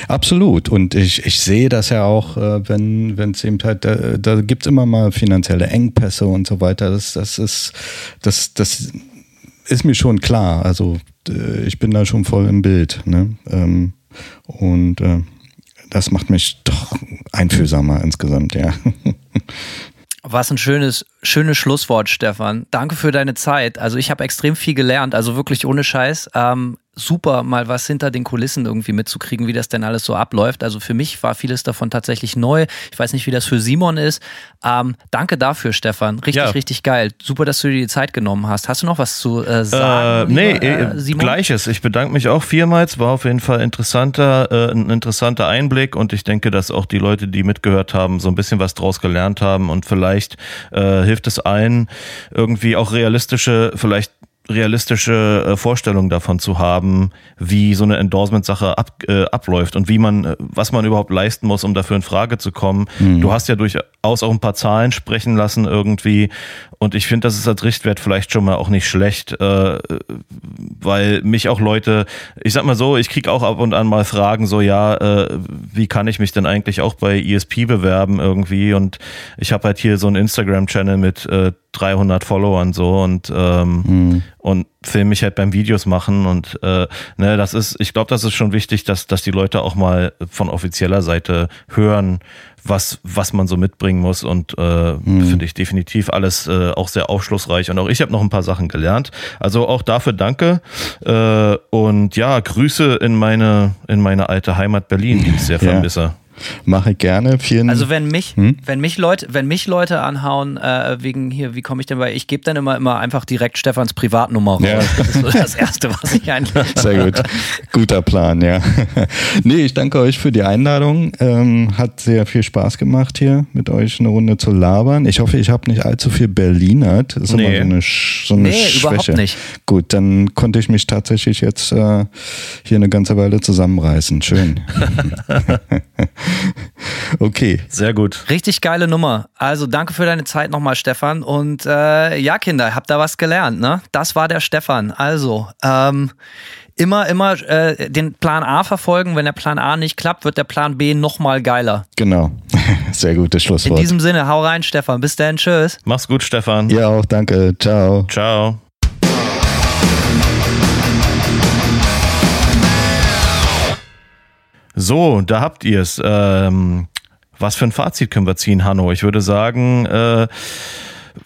Absolut. Und ich, ich sehe das ja auch, äh, wenn es eben halt, da, da gibt es immer mal finanzielle Engpässe und so weiter. Das, das ist, das, das ist mir schon klar. Also ich bin da schon voll im Bild. Ne? Ähm, und äh, das macht mich doch einfühlsamer insgesamt, ja. Was ein schönes, schönes Schlusswort, Stefan. Danke für deine Zeit. Also ich habe extrem viel gelernt, also wirklich ohne Scheiß. Ähm, super, mal was hinter den Kulissen irgendwie mitzukriegen, wie das denn alles so abläuft. Also für mich war vieles davon tatsächlich neu. Ich weiß nicht, wie das für Simon ist. Ähm, danke dafür, Stefan. Richtig, ja. richtig geil. Super, dass du dir die Zeit genommen hast. Hast du noch was zu äh, sagen? Äh, nee, lieber, äh, Simon? gleiches. Ich bedanke mich auch vielmals. War auf jeden Fall interessanter, äh, ein interessanter Einblick und ich denke, dass auch die Leute, die mitgehört haben, so ein bisschen was draus gelernt haben und vielleicht äh, hilft es allen, irgendwie auch realistische, vielleicht realistische äh, Vorstellung davon zu haben, wie so eine Endorsement-Sache ab, äh, abläuft und wie man, äh, was man überhaupt leisten muss, um dafür in Frage zu kommen. Mhm. Du hast ja durchaus auch ein paar Zahlen sprechen lassen irgendwie und ich finde, das ist als Richtwert vielleicht schon mal auch nicht schlecht, äh, weil mich auch Leute, ich sag mal so, ich krieg auch ab und an mal Fragen so, ja, äh, wie kann ich mich denn eigentlich auch bei ESP bewerben irgendwie und ich habe halt hier so einen Instagram-Channel mit äh, 300 Followern so und ähm, mhm. und film mich halt beim Videos machen und äh, ne, das ist, ich glaube, das ist schon wichtig, dass dass die Leute auch mal von offizieller Seite hören, was was man so mitbringen muss und äh, mhm. finde ich definitiv alles äh, auch sehr aufschlussreich und auch ich habe noch ein paar Sachen gelernt. Also auch dafür danke äh, und ja Grüße in meine in meine alte Heimat Berlin, die ich sehr vermisse. Mache ich gerne. Vielen also wenn mich, hm? wenn mich Leute, wenn mich Leute anhauen, äh, wegen hier, wie komme ich denn bei, ich gebe dann immer, immer einfach direkt Stefans Privatnummer raus. Ja. Das ist so das Erste, was ich eigentlich. Sehr gut. Guter Plan, ja. nee, ich danke euch für die Einladung. Ähm, hat sehr viel Spaß gemacht hier mit euch eine Runde zu labern. Ich hoffe, ich habe nicht allzu viel Berlinert. Das ist nee. immer so eine, so eine nee, Schwäche. überhaupt nicht. Gut, dann konnte ich mich tatsächlich jetzt äh, hier eine ganze Weile zusammenreißen. Schön. Okay. Sehr gut. Richtig geile Nummer. Also danke für deine Zeit nochmal, Stefan. Und äh, ja, Kinder, habt da was gelernt, ne? Das war der Stefan. Also, ähm, immer, immer äh, den Plan A verfolgen. Wenn der Plan A nicht klappt, wird der Plan B nochmal geiler. Genau. Sehr gutes Schlusswort. In diesem Sinne, hau rein, Stefan. Bis dann, tschüss. Mach's gut, Stefan. Ja, auch danke. Ciao. Ciao. So, da habt ihr es. Ähm, was für ein Fazit können wir ziehen, Hanno? Ich würde sagen, äh,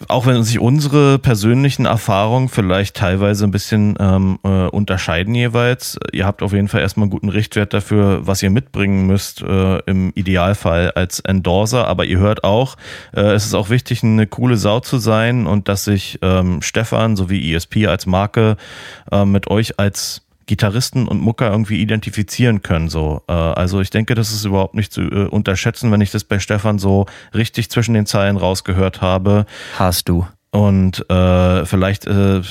auch wenn sich unsere persönlichen Erfahrungen vielleicht teilweise ein bisschen ähm, äh, unterscheiden jeweils, ihr habt auf jeden Fall erstmal einen guten Richtwert dafür, was ihr mitbringen müsst, äh, im Idealfall als Endorser. Aber ihr hört auch, äh, es ist auch wichtig, eine coole Sau zu sein und dass sich ähm, Stefan sowie ESP als Marke äh, mit euch als Gitarristen und Mucker irgendwie identifizieren können. So, äh, also ich denke, das ist überhaupt nicht zu äh, unterschätzen, wenn ich das bei Stefan so richtig zwischen den Zeilen rausgehört habe. Hast du. Und äh, vielleicht, äh,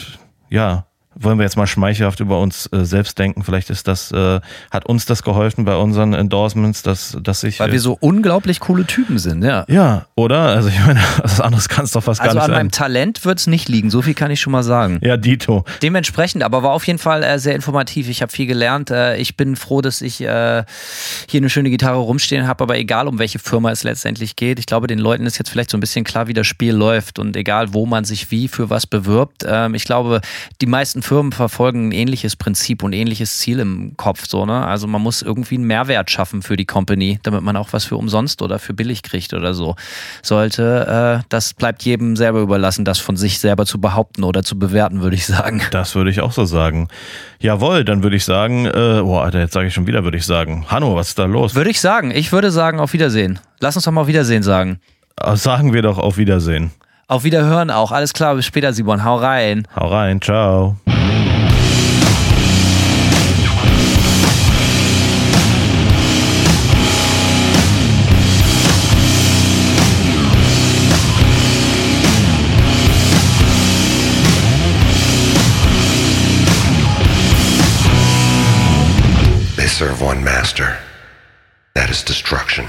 ja, wollen wir jetzt mal schmeichelhaft über uns äh, selbst denken. Vielleicht ist das, äh, hat uns das geholfen bei unseren Endorsements, dass, dass ich. Weil wir so unglaublich coole Typen sind, ja. Ja, oder? Also ich meine, was anderes kann es doch fast also gar nicht sein. Also an meinem Talent wird es nicht liegen, so viel kann ich schon mal sagen. Ja, Dito. Dementsprechend, aber war auf jeden Fall äh, sehr informativ. Ich habe viel gelernt. Äh, ich bin froh, dass ich äh, hier eine schöne Gitarre rumstehen habe, aber egal um welche Firma es letztendlich geht, ich glaube, den Leuten ist jetzt vielleicht so ein bisschen klar, wie das Spiel läuft und egal, wo man sich wie für was bewirbt. Ähm, ich glaube, die meisten Firmen verfolgen ein ähnliches Prinzip und ähnliches Ziel im Kopf. So, ne? Also man muss irgendwie einen Mehrwert schaffen für die Company, damit man auch was für umsonst oder für billig kriegt oder so. Sollte, äh, das bleibt jedem selber überlassen, das von sich selber zu behaupten oder zu bewerten, würde ich sagen. Das würde ich auch so sagen. Jawohl, dann würde ich sagen, äh, boah, Alter, jetzt sage ich schon wieder, würde ich sagen. Hanno, was ist da los? Würde ich sagen. Ich würde sagen, auf Wiedersehen. Lass uns doch mal auf Wiedersehen sagen. Äh, Sagen wir doch auf Wiedersehen. Auf Wiederhören auch. Alles klar, bis später, Simon. Hau rein. Hau rein, ciao. They serve one master. That is destruction.